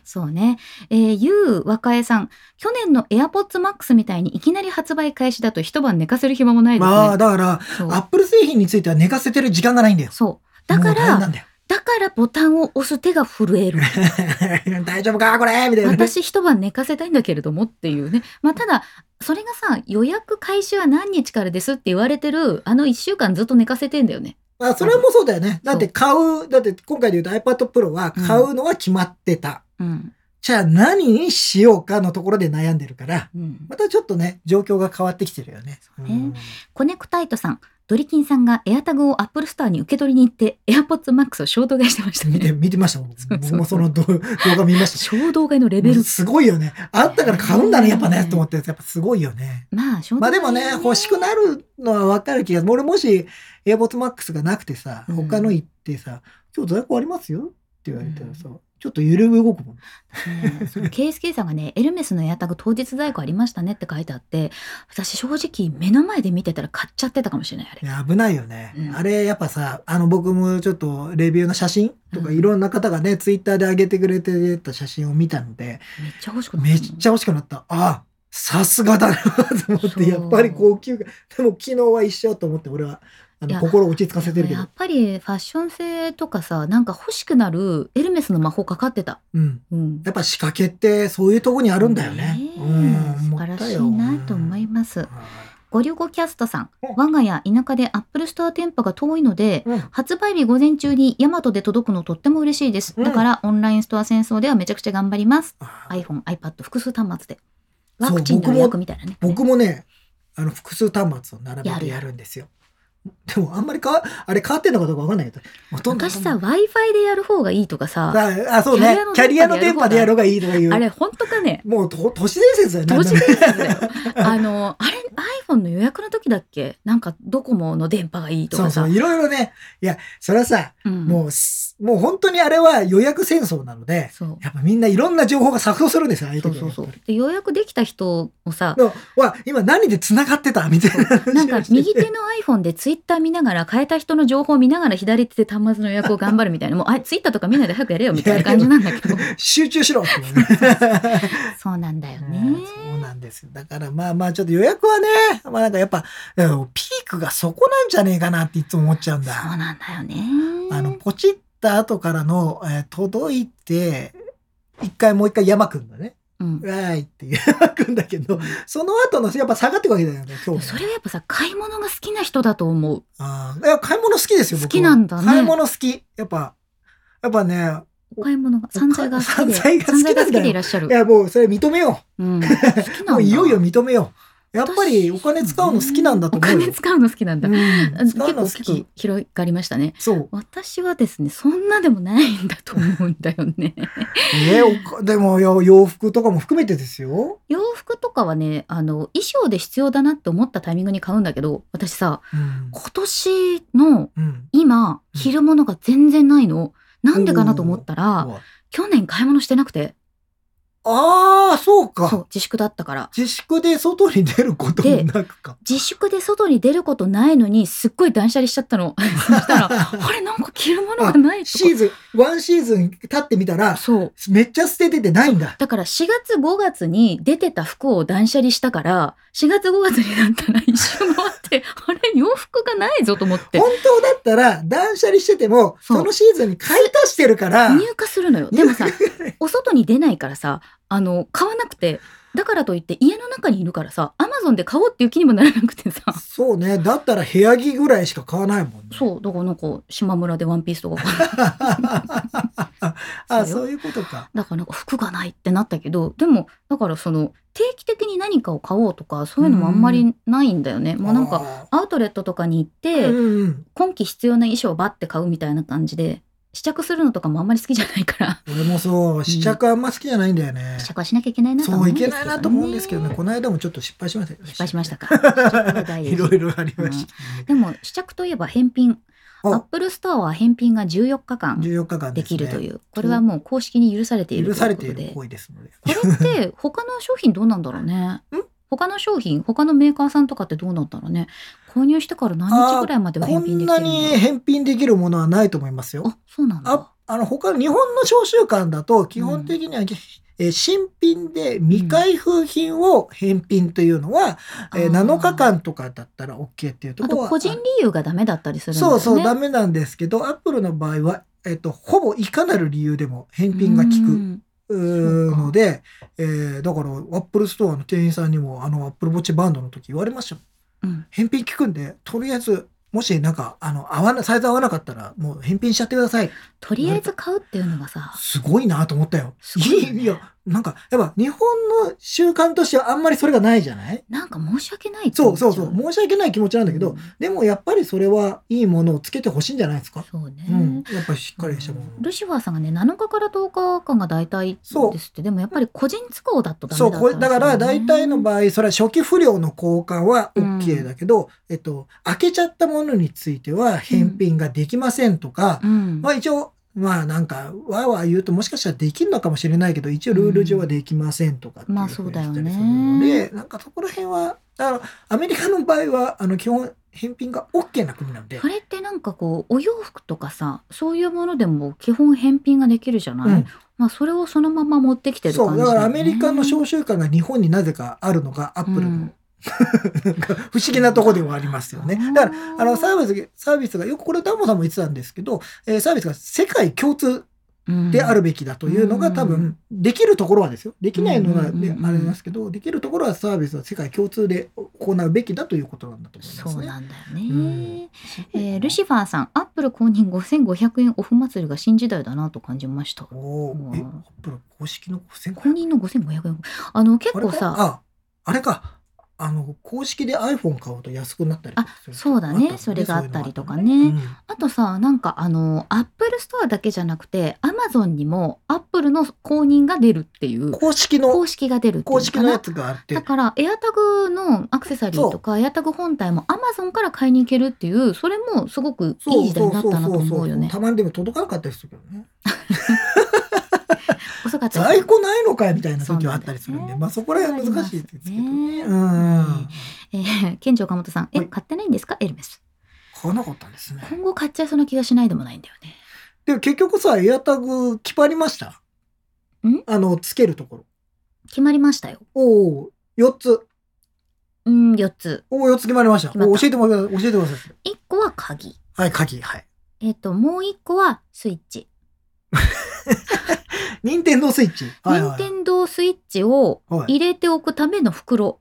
そうね。えー、ゆう若江さん。去年の AirPods Max みたいにいきなり発売開始だと一晩寝かせる暇もないですね。まあ、だから、そうアップル製品については寝かせてる時間がないんだよ。そう。だから、んだからボタンを押す手が震える。[laughs] 大丈夫かこれ？みたいなね。私一晩寝かせたいんだけれどもっていうね。まあただ、それがさ、予約開始は何日からですって言われてる、あの一週間ずっと寝かせてんだよね。まあ、それもそうだよね。だって買う、だって今回で言うと iPad Pro は買うのは決まってた。うん。じゃあ何にしようかのところで悩んでるから、うん。またちょっとね、状況が変わってきてるよね。うねコネクタイトさん、ドリキンさんがエアタグをアップルストアに受け取りに行って、AirPods Max を衝動買いしてました見て、ね。見てましたもん。僕もその動画見ました。衝動買いのレベル。すごいよね。あったから買うんだね、やっぱね、と思って、やっぱすごいよね。まあ、衝動買いまあでもね、欲しくなるのはわかる気がする。俺もし AirPods Max がなくてさ、うん他の行ってさ、今日在庫ありますよ？って言われたらさ、ちょっと揺れ動くもん。ね。その KSK さんがね、[laughs] エルメスのエアタグ当日在庫ありましたねって書いてあって、私正直目の前で見てたら買っちゃってたかもしれない、あれ。いや危ないよね、うん。あれやっぱさあの僕もちょっとレビューの写真とかうん。いろんな方がね、ツイッターで上げてくれてた写真を見たのでめっちゃ欲しくなった。めっちゃ欲しくなった。あさすがだなと思ってやっぱり高級感。でも機能は一緒と思って俺はあの心を落ち着かせてるけどやっぱりファッション性とかさ、なんか欲しくなるエルメスの魔法かかってた。うんうん。やっぱ仕掛けってそういうとこにあるんだよね。ねえうん、素晴らしいなと思います。うんゴリュゴキャストさんうん、我が家田舎でアップルストア店舗が遠いので、うん発売日午前中にヤマトで届くのとっても嬉しいです。うんだからオンラインストア戦争ではめちゃくちゃ頑張ります。あ iPhone、iPad 複数端末で。ワクチンの予約みたいなね。僕もねあの複数端末を並べてやるんですよ。[laughs] でもあんまりかわあれ変わってんのかどうかわかんないけど。ほとんど昔さ、Wi-Fi でやる方がいいとかさ、ああそうね。キキャリアの電波でやる方がいいとかいう。あれ本当かね。もうと都市伝説だよね。都市伝説だよ。[laughs] あの、あれ iPhone の予約の時だっけ？なんかドコモの電波がいいとかさ。そうそう。いろいろね。いやそれはさうん。もうすもう本当にあれは予約戦争なので。やっぱみんないろんな情報が錯綜するんですよああいうそう。時はそうそう。で、予約できた人をさ、のわ今何で繋がってた？みたいな。なんか [laughs] 右手の iPhone でツイッター見ながら変えた人の情報を見ながら左手で端末の予約を頑張るみたいな、もう、あ、[laughs] ツイッターとか見ないで早くやれよみたいな感じなんだけど。[laughs] 集中しろそうなんだよね。ねそうなんですよ。だからまあまあちょっと予約はね、まあなんかやっぱ、ピークがそこなんじゃねえかなっていつも思っちゃうんそうだ。なんだよね。あの、ポチった後からの、えー届いて、一回もう一回山くんだね。うんわーいって山くんだけど、その後のやっぱ下がっていくわけだよね、今日。それはやっぱさ、買い物が好きな人だと思う。あーいや、買い物好きですよ、僕は好きなんだね買い物好き。やっぱ、やっぱね、お買い物が、散財が好きで、散財が好きでいらっしゃるい。やもうそれ認めようん。好きう。なんだ。[laughs] もういよいよ認めよう。やっぱりお金使うの好きなんだと思うよ。お金使うの好きなんだ。うん結構結構き。広がりましたね。そう。私はですね、そんなでもないんだと思うんだよね。えーおかでもよ洋服とかも含めてですよ。洋服とかはね、あの、衣装で必要だなって思ったタイミングに買うんだけど、私さ、うん。今年のうん。今、着るものが全然ないの。なんでかなと思ったら、去年買い物してなくて、ああ、そうか。そう、自粛だったから。自粛で外に出ることもなくか。自粛で外に出ることないのに、すっごい断捨離しちゃったの。[laughs] そしたら、あれなんか着るものがないとか。シーズン、ワンシーズン経ってみたら、そう。めっちゃ捨てててないんだ。だから4月5月に出てた服を断捨離したから、4月5月になったら一周回って、あれ洋服がないぞと思って。本当だったら断捨離してても、そのシーズンに買い足してるから、入荷するのよ。でもさ、[laughs] お外に出ないからさ、あの、買わなくて、だからといって家の中にいるからさ、アマゾンで買おうっていう気にもならなくてさ。そうね。だったら部屋着ぐらいしか買わないもんね。そう、だからなんか、島村でワンピースとか [laughs] あ、そういうことか。だからなんか服がないってなったけど、でも、だからその、定期的に何かを買おうとか、そういうのもあんまりないんだよね。もうなんか、あアウトレットとかに行っー、て、今季必要な衣装をバッて買うみたいな感じで、試着するのとかもあんまり好きじゃないから、俺もそう、試着あんま好きじゃないんだよね。試着はしなきゃいけないなと思うんですけど、ね。けないなと思うんですけどね。この間もちょっと失敗しましたよね。失敗しましたか。[laughs] いろいろありましたね。でも試着といえば返品。アッあプルストアは返品が14日間14日間できるという。これはもう公式に許されている許されということで。ている行為ですので。これって他の商品どうなんだろうね。[laughs] 他の商品、他のメーカーさんとかってどうなんだろうね？購入してから何日ぐらいまではこ返品でんきてるだなんに返品できるものはないと思いますよ。あ、そうなんだあ。あの他日本の商習慣だと基本的には、えー新品で未開封品を返品というのは、えーあー7日間とかだったら OK っていうとあことろは個人理由がダメだったりするんだよね。そうそうダメなんですけどアップルの場合は、えっとほぼいかなる理由でも返品が効く。うんので、えーだからアップルストアの店員さんにもあのアップルウォッチバンドの時言われましたようん。返品効くんでとりあえずもしなんかあの合わなサイズ合わなかったらもう返品しちゃってください。とりあえず買うっていうのがさ、すごいなと思ったよ。すごいよね。いやなんかやっぱ日本の習慣としてはあんまりそれがないじゃない？なんか申し訳ないそうそうそう申し訳ない気持ちなんだけど、うん。でもやっぱりそれはいいものをつけてほしいんじゃないですか、そうね。うん、やっぱりしっかりしたも。の、ルシファーさんがね7日から10日間が大体そうですって。でもやっぱり個人都合だとダメそうだったこれだから大体の合場合それは初期不良の交換は OK だけど、えっと開けちゃったものについては返品ができませんとか、うん。まあ一応まあなんか、わーわー言うともしかしたらできるのかもしれないけど、一応ルール上はできませんとかっていうまあふにそうだよね。したりするので、なんかそこら辺は、あの、アメリカの場合は、あの、基本、返品が OK な国なんで。あ、れってなんかこうお洋服とかさそういうものでも基本返品ができるじゃない、うん。まあそれをそのまま持ってきてるそう、感じよね。だからアメリカの商習慣が日本になぜかあるのがアップルの、[laughs] 不思議なところではありますよね。だから、あの、サーービス、サービスが、よくこれダンボさんも言ってたんですけど、えーサービスが世界共通であるべきだというのが、うん。多分、できるところはですよ。できないのはでうんうんうんうん。ありますけど、できるところはサービスは世界共通で行うべきだということなんだと思いますね。そうなんだよね、うん。えールシファーさんアップル公認5500円オフ祭りが新時代だなと感じました。おうん。ーえ、アップル公式の5500公認の5500円？あの結構さあ、あれか。あの、公式で iPhone 買うと安くなったりとかするそうだね。あったそれがあったりとかね。そういうのあとさなんかあのアップルストアだけじゃなくてアマゾンにもアップルの公認が出るっていううん公式の公式が出るっていう公式のやつがあって。だからエアタグのアクセサリーとかエアタグ本体もアマゾンから買いに行けるっていうそれもすごくいい時代になったなと思うよね。たまにでも届かなかったりするけどね [laughs] 遅かった在庫ないのかいみたいな時はあったりするんでね。まあそこら辺は難しいですけどね。ううんんえー、県庁岡本さん。え、はい。買ってないんですか？エルメス。買わなかったんですね。今後買っちゃいそうな気がしないでもないんだよね。でも結局さエアタグ決まりました？ん？あのつけるところ。決まりましたよ。おお4つ。うん4つ。おお4つ決まりました。た。お教えてもら教えてください。1個は鍵。はい鍵はい。えっ、ともう1個はスイッチ [laughs] 任天堂スイッチはい任はい。天堂スイッチをはい。入れておくための袋。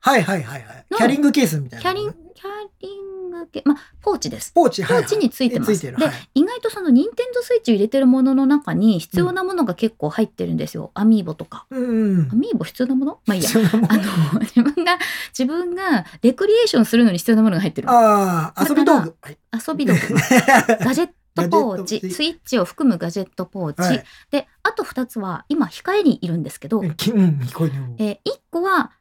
はいはいはいはい。のキャリングケースみたいなキャリンキャリング系まあポーチです。ポーチポーチについてます、でついてる。はい。意外とその任天堂スイッチを入れてるものの中に必要なものが結構入ってるんですよ、アミーボとか。アミーボ必要なもの？まあいいや。あの自分が自分がレクリエーションするのに必要なものが入ってる。ああ、遊び道具。はい。遊び道具。ガジェットポーチスイッチを含むガジェットポーチ、はいであと2つは今控えにいるんですけど、きうん、える。え1個は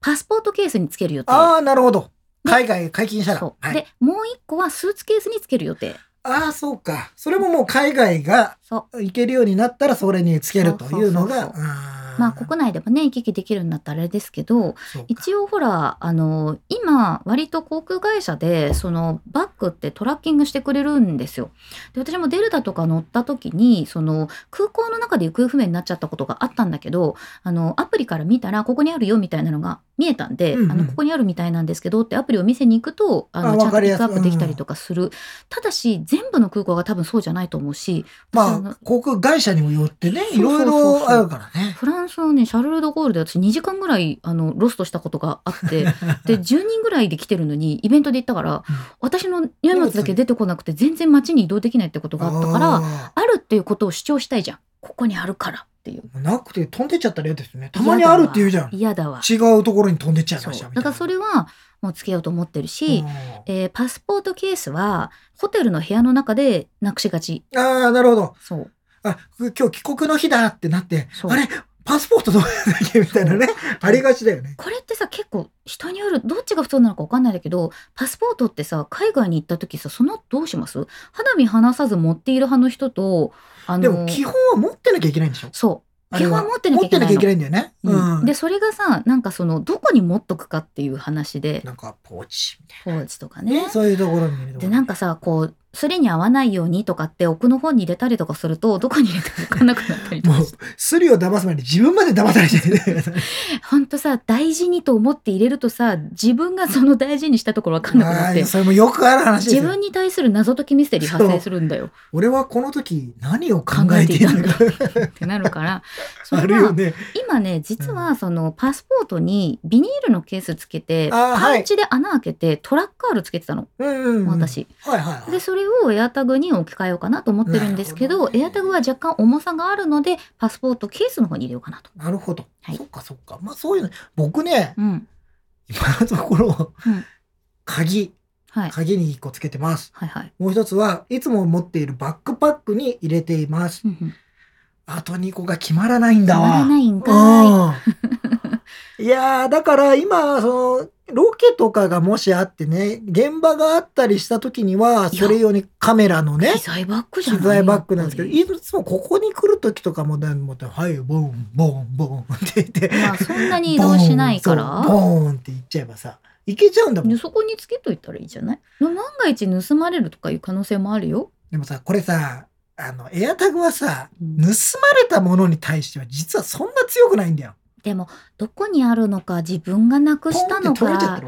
パスポートケースにつける予定ああ、なるほど。で海外解禁したら。そう、はい、でもう1個はスーツケースにつける予定ああ、そうか。それももう海外がそう行けるようになったらそれにつけるというのが。そうそうそうあーまあ国内でもね行き来できるようになったらあれですけど一応ほらあの今割と航空会社でそのバッグってトラッキングしてくれるんですよ。で私もデルタとか乗った時にその空港の中で行方不明になっちゃったことがあったんだけどあのアプリから見たらここにあるよみたいなのが見えたんで、うんうん。あのここにあるみたいなんですけどってアプリを見せに行くとあのあちゃんとピックアップできたりとかする、ただし全部の空港が多分そうじゃないと思うしまあ、航空会社にもよってね、いろいろあるからね。フランスのねシャルル・ド・ゴールで私2時間ぐらいあのロストしたことがあって [laughs] で10人ぐらいで来てるのにイベントで行ったから、私の荷物だけ出てこなくて全然街に移動できないってことがあったからああるっていうことを主張したいじゃん。ここにあるからっていう。ーなくて飛んでっちゃったら嫌ですよね。たまにあるって言うじゃん。嫌だわ。違うところに飛んでっちゃいました。だからそれはもうつけようと思ってるし、えーパスポートケースはホテルの部屋の中でなくしがち。うんああ、なるほど。そう。あ、今日帰国の日だってなって、あれ？パスポートどうやんだっけみたいなね。ありがちだよね。これってさ結構人によるどっちが普通なのか分かんないんだけどパスポートってさ海外に行った時さその後どうします？肌身離さず持っている派の人とあのでも基本は持ってなきゃいけないんでしょ？そう基本は持ってなきゃいけないの持ってなきゃいけないんだよね。うんうん。でそれがさなんかそのどこに持っとくかっていう話でなんかポーチみたポーチとかいなね。ねそういうところにでなんかさこうそれに合わないようにとかって奥の方に入れたりとかするとどこに入れたか分かんなくなったりともうかして、[laughs] スリを騙す前に自分まで騙されてる。ほんとさ大事にと思って入れるとさ自分がその大事にしたところ分かんなくなってそれもよくある話ですよ。自分に対する謎解きミステリー発生するんだよ俺はこの時何を考えていたのか。ってなるからそ [laughs] あれはるよね。今ね実はそのパスポートにビニールのケースつけてパンチで穴開けてトラッカールつけてたのうんうんうん。私。はいはいはい。でそれをエアタグに置き換えようかなと思ってるんですけどどねエアタグは若干重さがあるのでパスポートケースの方に入れようかなと。なるほど。はいそっかそっか。まあそういうの。僕ね、うん今のところうん、鍵、はい、鍵に1個つけてます。はいはいもう一つはいつも持っているバックパックに入れています。うんうんあと2個が決まらないんだわ。決まらないんかうん [laughs] いやーだから今そのロケとかがもしあってね、現場があったりした時には、それ用にカメラのね機、材バッグじゃない機材バッグなんですけど、いつもここに来る時とかもね、もうはい、ボン、ボン、ボンって言って、まあそんなに移動しないから。ボーンって言っちゃえばさ、いけちゃうんだもんで。そこにつけといたらいいじゃない？万が一盗まれるとかいう可能性もあるよ。でもさ、これさ、あの、エアタグはさ、うん盗まれたものに対しては実はそんな強くないんだよ。でもどこにあるのか自分がなくしたのか。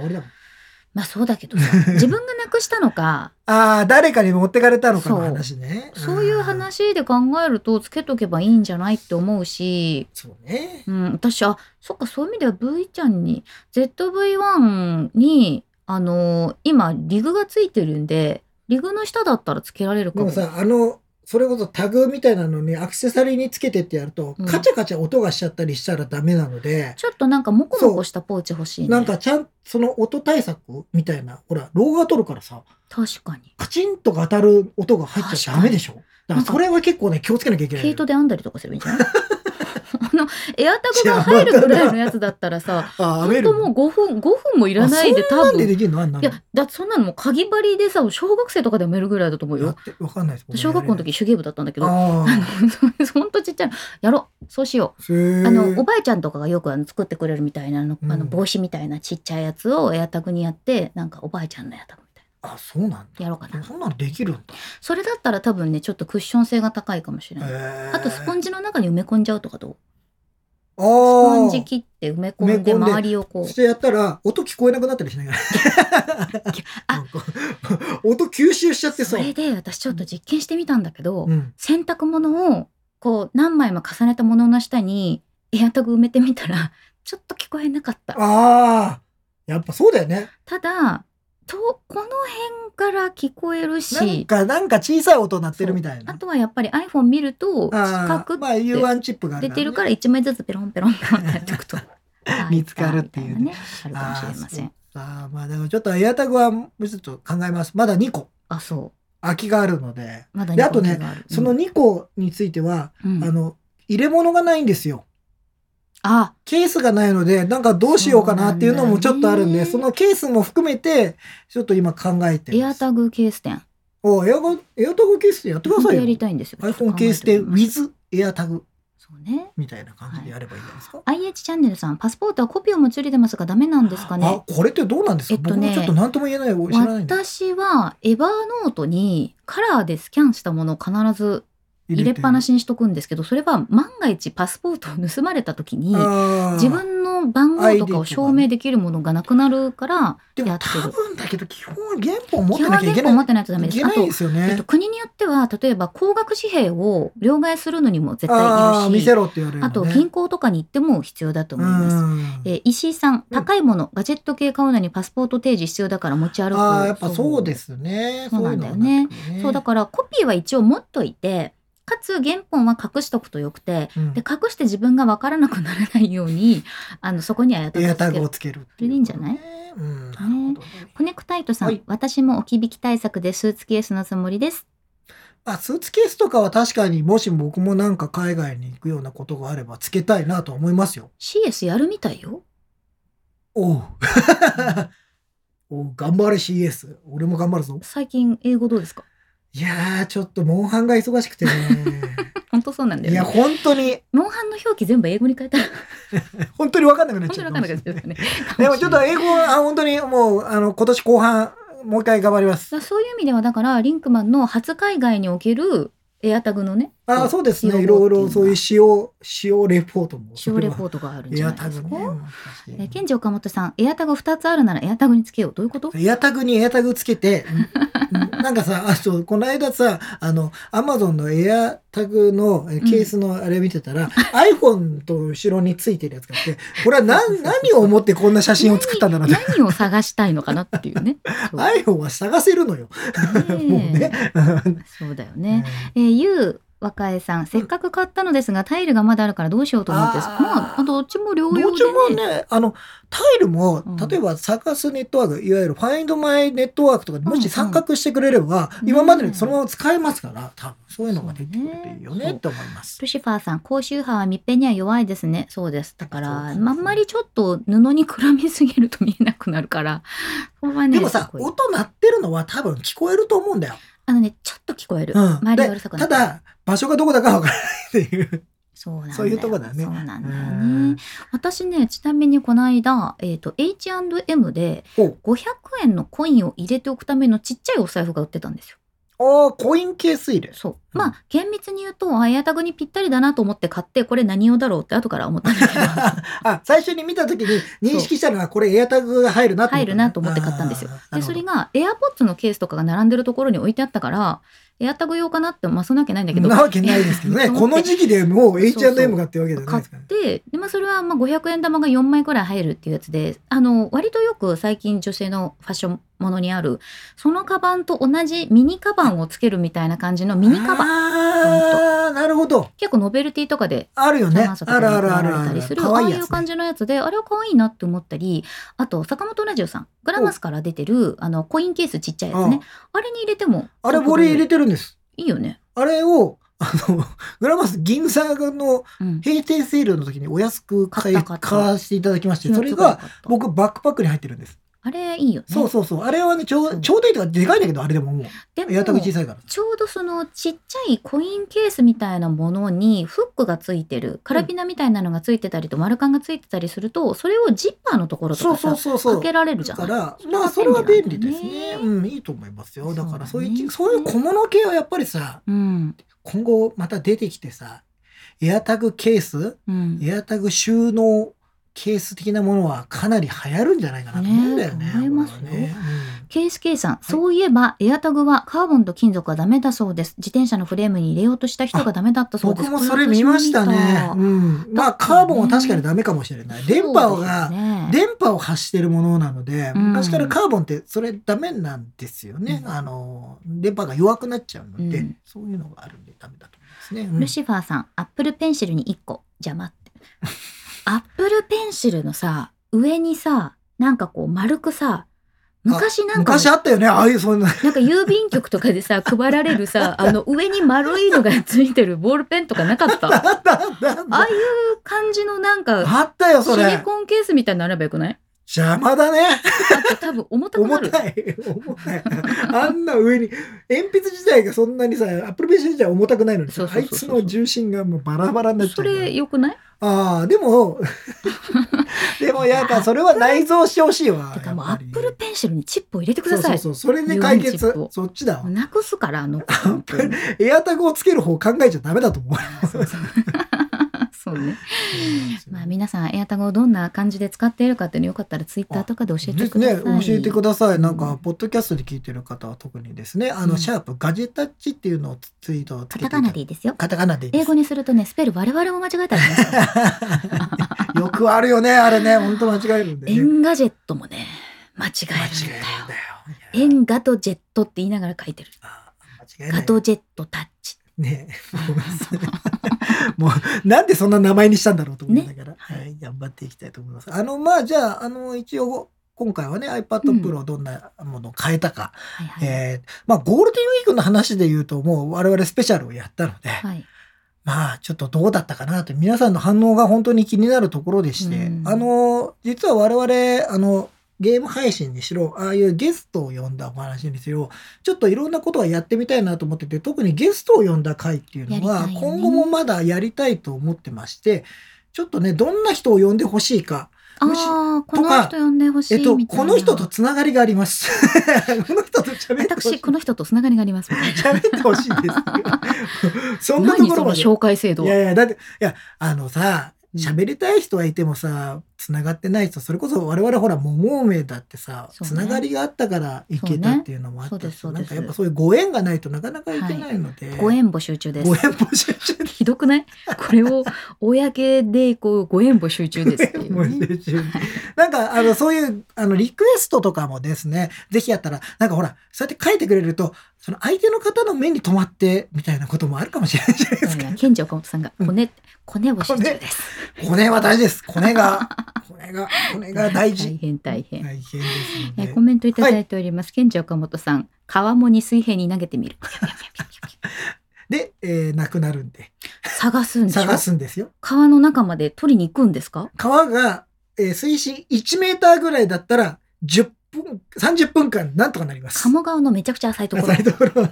まあそうだけどさ [laughs] 自分がなくしたのかああ、誰かに持ってかれたのかのそう話ね。そういう。話で考えるとつけとけばいいんじゃないって思うし、そうね。うん、私あそっかそういう意味では V ちゃんに ZV-1 にあの今リグがついてるんでリグの下だったらつけられるかも。でもさ、あの、それこそタグみたいなのにアクセサリーにつけてってやると、うんカチャカチャ音がしちゃったりしたらダメなので、ちょっとなんかモコモコしたポーチ欲しいね。なんかちゃん、その音対策みたいな、ほら、動画撮るからさ、確かに。カチンと当たる音が入っちゃダメでしょ？だからそれは結構ね、気をつけなきゃいけない。毛糸で編んだりとかすればいいんじゃない？あのエアタグが入るぐらいのやつだったらさ [laughs] あ、ほんともう5分5分もいらないで多分。でできるの？あんないのやだってそんなのもうかぎ針でさ小学生とかでもやるぐらいだと思うよ。やってわかんないです。小学校の時手芸部だったんだけど。あほんとちっちゃいの。やろう。そうしよう。ー。あのおばあちゃんとかがよくあの作ってくれるみたいなの,、あのうん。帽子みたいなちっちゃいやつをエアタグにやってなんかおばあちゃんのエアタグあ、そうなんやろうかなそんなのできるんだ。それだったら多分ねちょっとクッション性が高いかもしれない、あとスポンジ。ジの中に埋め込んじゃうとかどう？あスポンジあ。切って埋め込んで周りをこうしてやったら、音聞こえなくなったりしないから。[laughs] 音吸収しちゃってさ。それで私ちょっと実験してみたんだけど、うん。洗濯物をこう何枚も重ねたものの下にエアタグ埋めてみたらちょっと聞こえなかったああ。やっぱそうだよね。ただとこの辺から聞こえるなんしか、なんか小さい音鳴ってるみたいな。あとはやっぱり iPhone 見ると四ああ角まあ、U1 チップが出てるから1枚ずつペロンペロンペロンってやっておくと。[laughs] 見つかるっていうね。ねあるかもしれません。ああーまあでもちょっとエアタグはもうちょっと考えます。まだ2個。あそ空きがあるので、うまだであとね二個がある。その2個については、うん。あの、入れ物がないんですよ。あ。ケースがないので、なんかどうしようかなっていうのもちょっとあるんで、そのケースも含めて、ちょっと今考えて。エアタグケース店。おエアガエアタグケースでやってくださいよ。やり。たいんですよ。iPhone ケースで考えてみます。with エアタグそうね。みたいな感じでやればいいんですか？IH チャンネルさんパスポートはコピーを持ち寄りでますがダメなんですかね。あ、これってどうなんですか、えっとねちょっと何とも言えない。私はエバーノートにカラーでスキャンしたものを必ず入れっぱなししにしとくんですけどそれは万が一パスポートを盗まれた時に自自分の番号とかを証明できるものがなくなるからやってる多分だけど基本は原本持ってなきゃいけない。原本持ってないとダメですあと。国によっては例えば高額紙幣を両替するのにも絶対いるしせろって言われるの、ね。あと銀行とかに行っても必要だと思います。うんえー石井さん、高いもの、ガジェット系買うのにパスポート提示必要だから持ち歩く。ああ、やっぱそうですね。そうなんだよねそういうのがなくてそうだからコピーは一応持っといて、かつ原本は隠しとくとよくて、うんで隠して自分が分からなくならないように、[laughs] あのそこにはエアタグをつける。それでいいんじゃない？ねうん、なるほどね。コネクタイトさん、はい私も置き引き対策でスーツケースのつもりです。あ、スーツケースとかは確かにもし僕もなんか海外に行くようなことがあればつけたいなと思いますよ。CS やるみたいよ。おう。[laughs] おう頑張れ CS。俺も頑張るぞ。最近英語どうですか？いやー、ちょっとモンハンが忙しくてね。[laughs] 本当そうなんだいや。本当に、モンハンの表記全部英語に変えたら [laughs] 本当に分かんなくなっちゃう本当に分かんなくなっちゃうよね。[laughs] でもちょっと英語はあ本当にもう、あの、今年後半、もう一回頑張ります。そういう意味ではだからリンクマンの初海外におけるエアタグのねあそうですね。いろいろそういう使用、使用レポートも。使用レポートがあるんじエアゃないですか。タグね。えケンジ岡本さんエアタグ2つあるならエアタグにつけようどういうこと？エアタグにエアタグつけて、んなんかさ、あそうこの間さ、あの、アマゾンのエアタグのえケースのあれ見てたら、iPhone と後ろについてるやつがあって、これは何何を思ってこんな写真を作ったんだろう何を探したいのかなっていうね。[laughs] iPhone は探せるのよ。[laughs] もうね。[laughs] そうだよね。えー、ゆう若江さん、せっかく買ったのですが、タイルがまだあるからどうしようと思って、まあ、どっちも両ど用っちもでね。ね、あの、タイルもうん、例えばサーカスネットワーク、いわゆるファインドマイネットワークとかにもうんうんし参画してくれれば、うん今までにそのまま使えますから、多分そういうのができるといいよねねって思います。ルシファーさん、高周波は密閉には弱いですね。そうです。だから、あんまりちょっと布にくらみすぎると見えなくなるから、ね、でもさ、音鳴ってるのは多分聞こえると思うんだよ。あのね、ちょっと聞こえる。うん。周りがうるでさくなただ、場所がどこだかわからないっていう。そうなんだよそういうとこだねそうなんだようんね。私ね、ちなみにこの間、えっ、と、H&M でお500円のコインを入れておくためのちっちゃいお財布が売ってたんですよ。あーコインケース入れ。そう。うんまあ、厳密に言うと、あエアタグにぴったりだなと思って買って、これ何用だろうって後から思ったんだけど、[laughs] あ、最初に見た時に認識したのはこれエアタグが入るなと思った入るなと思って買ったんですよ。で、それが AirPods のケースとかが並んでるところに置いてあったから、エアタグ用かなって、まあ、そんなわけないんだけど。なわけないですけどね。[laughs] この時期でもう H&M がってわけじゃないですからね。て、で、まあ、それはまあ500円玉が4枚くらい入るっていうやつで、あの、割とよく最近女性のファッションものにある、そのカバンと同じミニカバンをつけるみたいな感じのミニカバン。ああ、なるほど。結構ノベルティとかであるよね。あるあるあ配るあるああいう感じのやつで、あれは可愛いなって思ったり、あと、坂本ラジオさん、グラマスから出てる、あの、コインケースちっちゃいやつね。あれに入れても、あれ、俺入れてるんです。いいよね。あれを、あの、[laughs] グラマス銀座のうん。閉店セールの時にお安く買い買った買わせていただきまして、それが僕バックパックに入ってるんです。あれいいよね。そうそうそう。あれはね、ちょそううちょうどいいとかでかいんだけど、あれでももう、でもエアタグ小さいから。ちょうどそのちっちゃいコインケースみたいなものにフックがついてるカラビナみたいなのがついてたりと丸カンがついてたりするとそれをジッパーのところとそうかさそうそうそう。かけられるじゃん。だからまあそれは便利ですね。うんいいと思いますよ。だからそういうそういう小物系はやっぱりさうん今後また出てきてさエアタグケース？うん、エアタグ収納ケース的なものはかなり流行るんじゃないかなと思うんだよね。ね思いますよケースそういえばエアタグはカーボンと金属はダメだそうです。自転車のフレームに入れようとした人がダメだったそうです。僕もそれ見ましたね。こうん、まあカーボンは確かにダメかもしれない。電波が、ね、電波を発してるものなので、うん昔からカーボンってそれダメなんですよね。うんあの電波が弱くなっちゃうので、うんそういうのがあるんでダメだと思いますね。うんルシファーさん、アップルペンシルに1個邪魔って。アップルペンシルのさ、上にさ、なんかこう丸くさ、昔なんか、昔あったよね。ああいうそんな。なんか郵便局とかでさ、配られるさ、あの上に丸いのがついてるボールペンとかなかった？ああったあったあったあいう感じのなんか、あったよそシリれ。コンケースみたいになればよくない？邪魔だね。多分重たくなる。重たい。重たい。あんな上に、鉛筆自体がそんなにさ、アップルペンシル自体は重たくないのにさそうそうそうそうあいつの重心がもうバラバラになっちゃそうから。れ良くない？ああ、でも、[laughs] でもやっぱそれは内蔵してほしいわ。てかもうアやっぱりップルペンシルにチップを入れてください。そうそうそう。それで解決。そっちだわ。なくすから、あの子。本当にエアタグをつける方考えちゃダメだと思う。[laughs] そうそうそうね。まあ皆さんエアタグをどんな感じで使っているかっていうのよかったらツイッターとかで教えてください。ね、教えてください。なんかうん、ポッドキャストで聞いてる方は特にですね、あの、うんシャープガジェタッチっていうのをツイートカタカナでいいですよ。カタカナでいい英語にするとね、スペル我々も間違えたりしますから。[laughs] よくあるよね、あれね。本当間違えるんで、ね。エンガジェットもね、間違えるんだよ。エンガトジェットって言いながら書いてる。ガトジェットタッチ。ね。もうなんでそんな名前にしたんだろうと思いながら、はい、頑張っていきたいと思います。あのまあじゃああの一応今回はね iPad うん。Pro どんなものを買えたか、はいはい。えーまあゴールデンウィークの話で言うともう我々スペシャルをやったので、はい。まあちょっとどうだったかなと。皆さんの反応が本当に気になるところでして、うん。あの実は我々あのゲーム配信にしろああいうゲストを呼んだお話にしろちょっといろんなことはやってみたいなと思ってて特にゲストを呼んだ回っていうのは、今後もまだやりたいと思ってましてちょっとねどんな人を呼んでほしいかああ、この人呼んでほしえっと。この人とつながりがあります [laughs] この人と喋ってほしい私、この人とつながりがあります。喋ってほしいです [laughs] そんなところまで紹介制度は。いやいや、だって、いや、あのさ、うん喋りたい人はいてもさ、繋がってない人、それこそ我々ほら、桃梅だってさ、ね繋がりがあったから行けたっていうのもあったし、ねなんかやっぱそういうご縁がないとなかなか行けないので。ご縁募集中ですご。縁募集中でひどくない？これを公でこうご縁募集中ですっていう、募ね。なんか、あの、そういう、あの、リクエストとかもですね、ぜひやったら、なんかほら、そうやって書いてくれると、その相手の方の目に留まって、みたいなこともあるかもしれないじゃないですか。ケンジ岡本さんが、うんコネ、コネ募集中です。コネは大事です。コネが、コネが、コネが大事。大変大変。大変ですえのでコメントいただいております。ケンジ岡本さん、川面に水平に投げてみる。[laughs] で、えー、なくなるんで、探すんでしょ？探すんですよ。川の中まで取りに行くんですか？川が、えー水深1メーターぐらいだったら、10分、30分間なんとかなります。鴨川のめちゃくちゃ浅いところ。浅いところ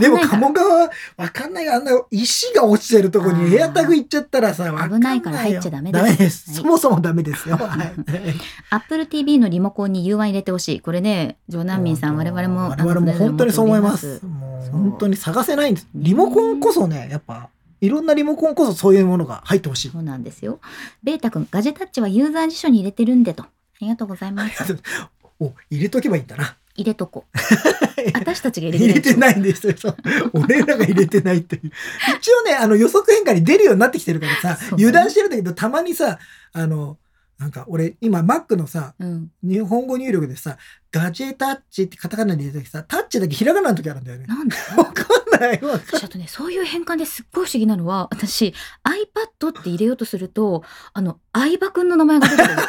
でも鴨川、わかんないよあんな石が落ちてるとこにエアタグ行っちゃったらさ、危ないから入っちゃダメですダメです。はいそもそもダメですよ。[laughs] はい。アップル TV のリモコンに UI 入れてほしい。これね、ジョーナンミンさん、我々も。我々も本当にそう思います。本当に探せないんです。リモコンこそね、やっぱ、いろんなリモコンこそそういうものが入ってほしい。そうなんですよ。ベータ君、ガジェタッチはユーザー辞書に入れてるんでと。ありがとうございます。お、入れとけばいいんだな。入れとこう。[laughs] 私たちが入れて入ないんですよ。俺らが入れてないっていう。一応ね、あの予測変化に出るようになってきてるからさ、油断してるんだけど、たまにさ、あの、なんか俺、今 Mac のさ、うん。日本語入力でさ、ガジェタッチってカタカナで入れた時さ、タッチだけひらがなの時あるんだよね。なんで？わかんないわちょっとね、そういう変換ですっごい不思議なのは、私、iPad って入れようとすると、あの、相葉くんの名前が出てくるの。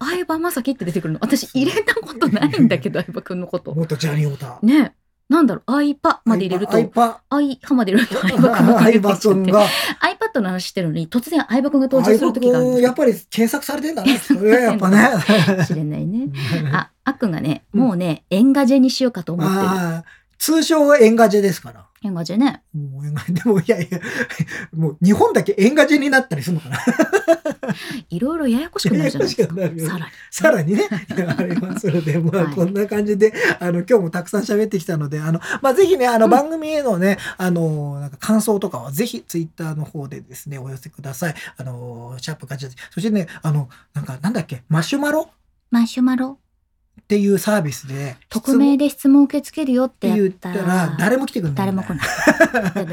[laughs] 相葉雅紀って出てくるの。私、入れたことないんだけど、相葉くんのこと。元ジャニオタ。ねなんだろう、相葉まで入れると、アイパ、相葉まで入れると相葉くんがアイ出て iPad の話してるのに、突然相葉くんが登場する時があるんです君、やっぱり検索されてんだね。[laughs] それやっぱね。れないね。あ [laughs] あ、あっくんがね、うんもうね、エンガジェにしようかと思ってる。通称はエンガジェですから。エンガジェね。もうエンガでもいやいや、もう日本だけエンガジェになったりするのかな。[laughs] いろいろややこしくなるじゃないですか。ややさらに。さらにね、ありますので、[laughs] まあ、はいこんな感じで、あの、今日もたくさん喋ってきたので、あの、まあ、ぜひね、あの、うん番組へのね、あの、なんか感想とかは、ぜひ、ツイッターの方でですね、お寄せください。あの、シャープガチャそしてね、あの、なんか、なんだっけ、マシュマロ？マシュマロっていうサービスで、匿名でで質問受け付けるよっってて言ったたら、誰も来てくれない。誰も来ない。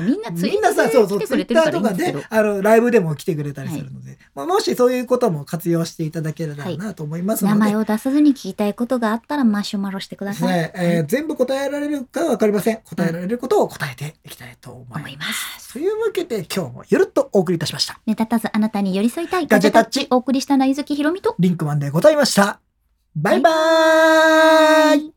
みんな [laughs] ツイッターとかであの、ライブでも来てくれたりするので、まあ、もしそういうことも活用していただければなと思いますので、名前を出さずに聞きたいことがあったらマシュマロしてください。ねえー全部答えられるかは分かりません。答えられることを答えていきたいと思います。思います。というわけで今日もゆるっとお送りいたしました。目立たずあなたに寄り添いたいガジェタッチお送りしたのはゆずきひろみとリンクマンでございました。バイバーイ。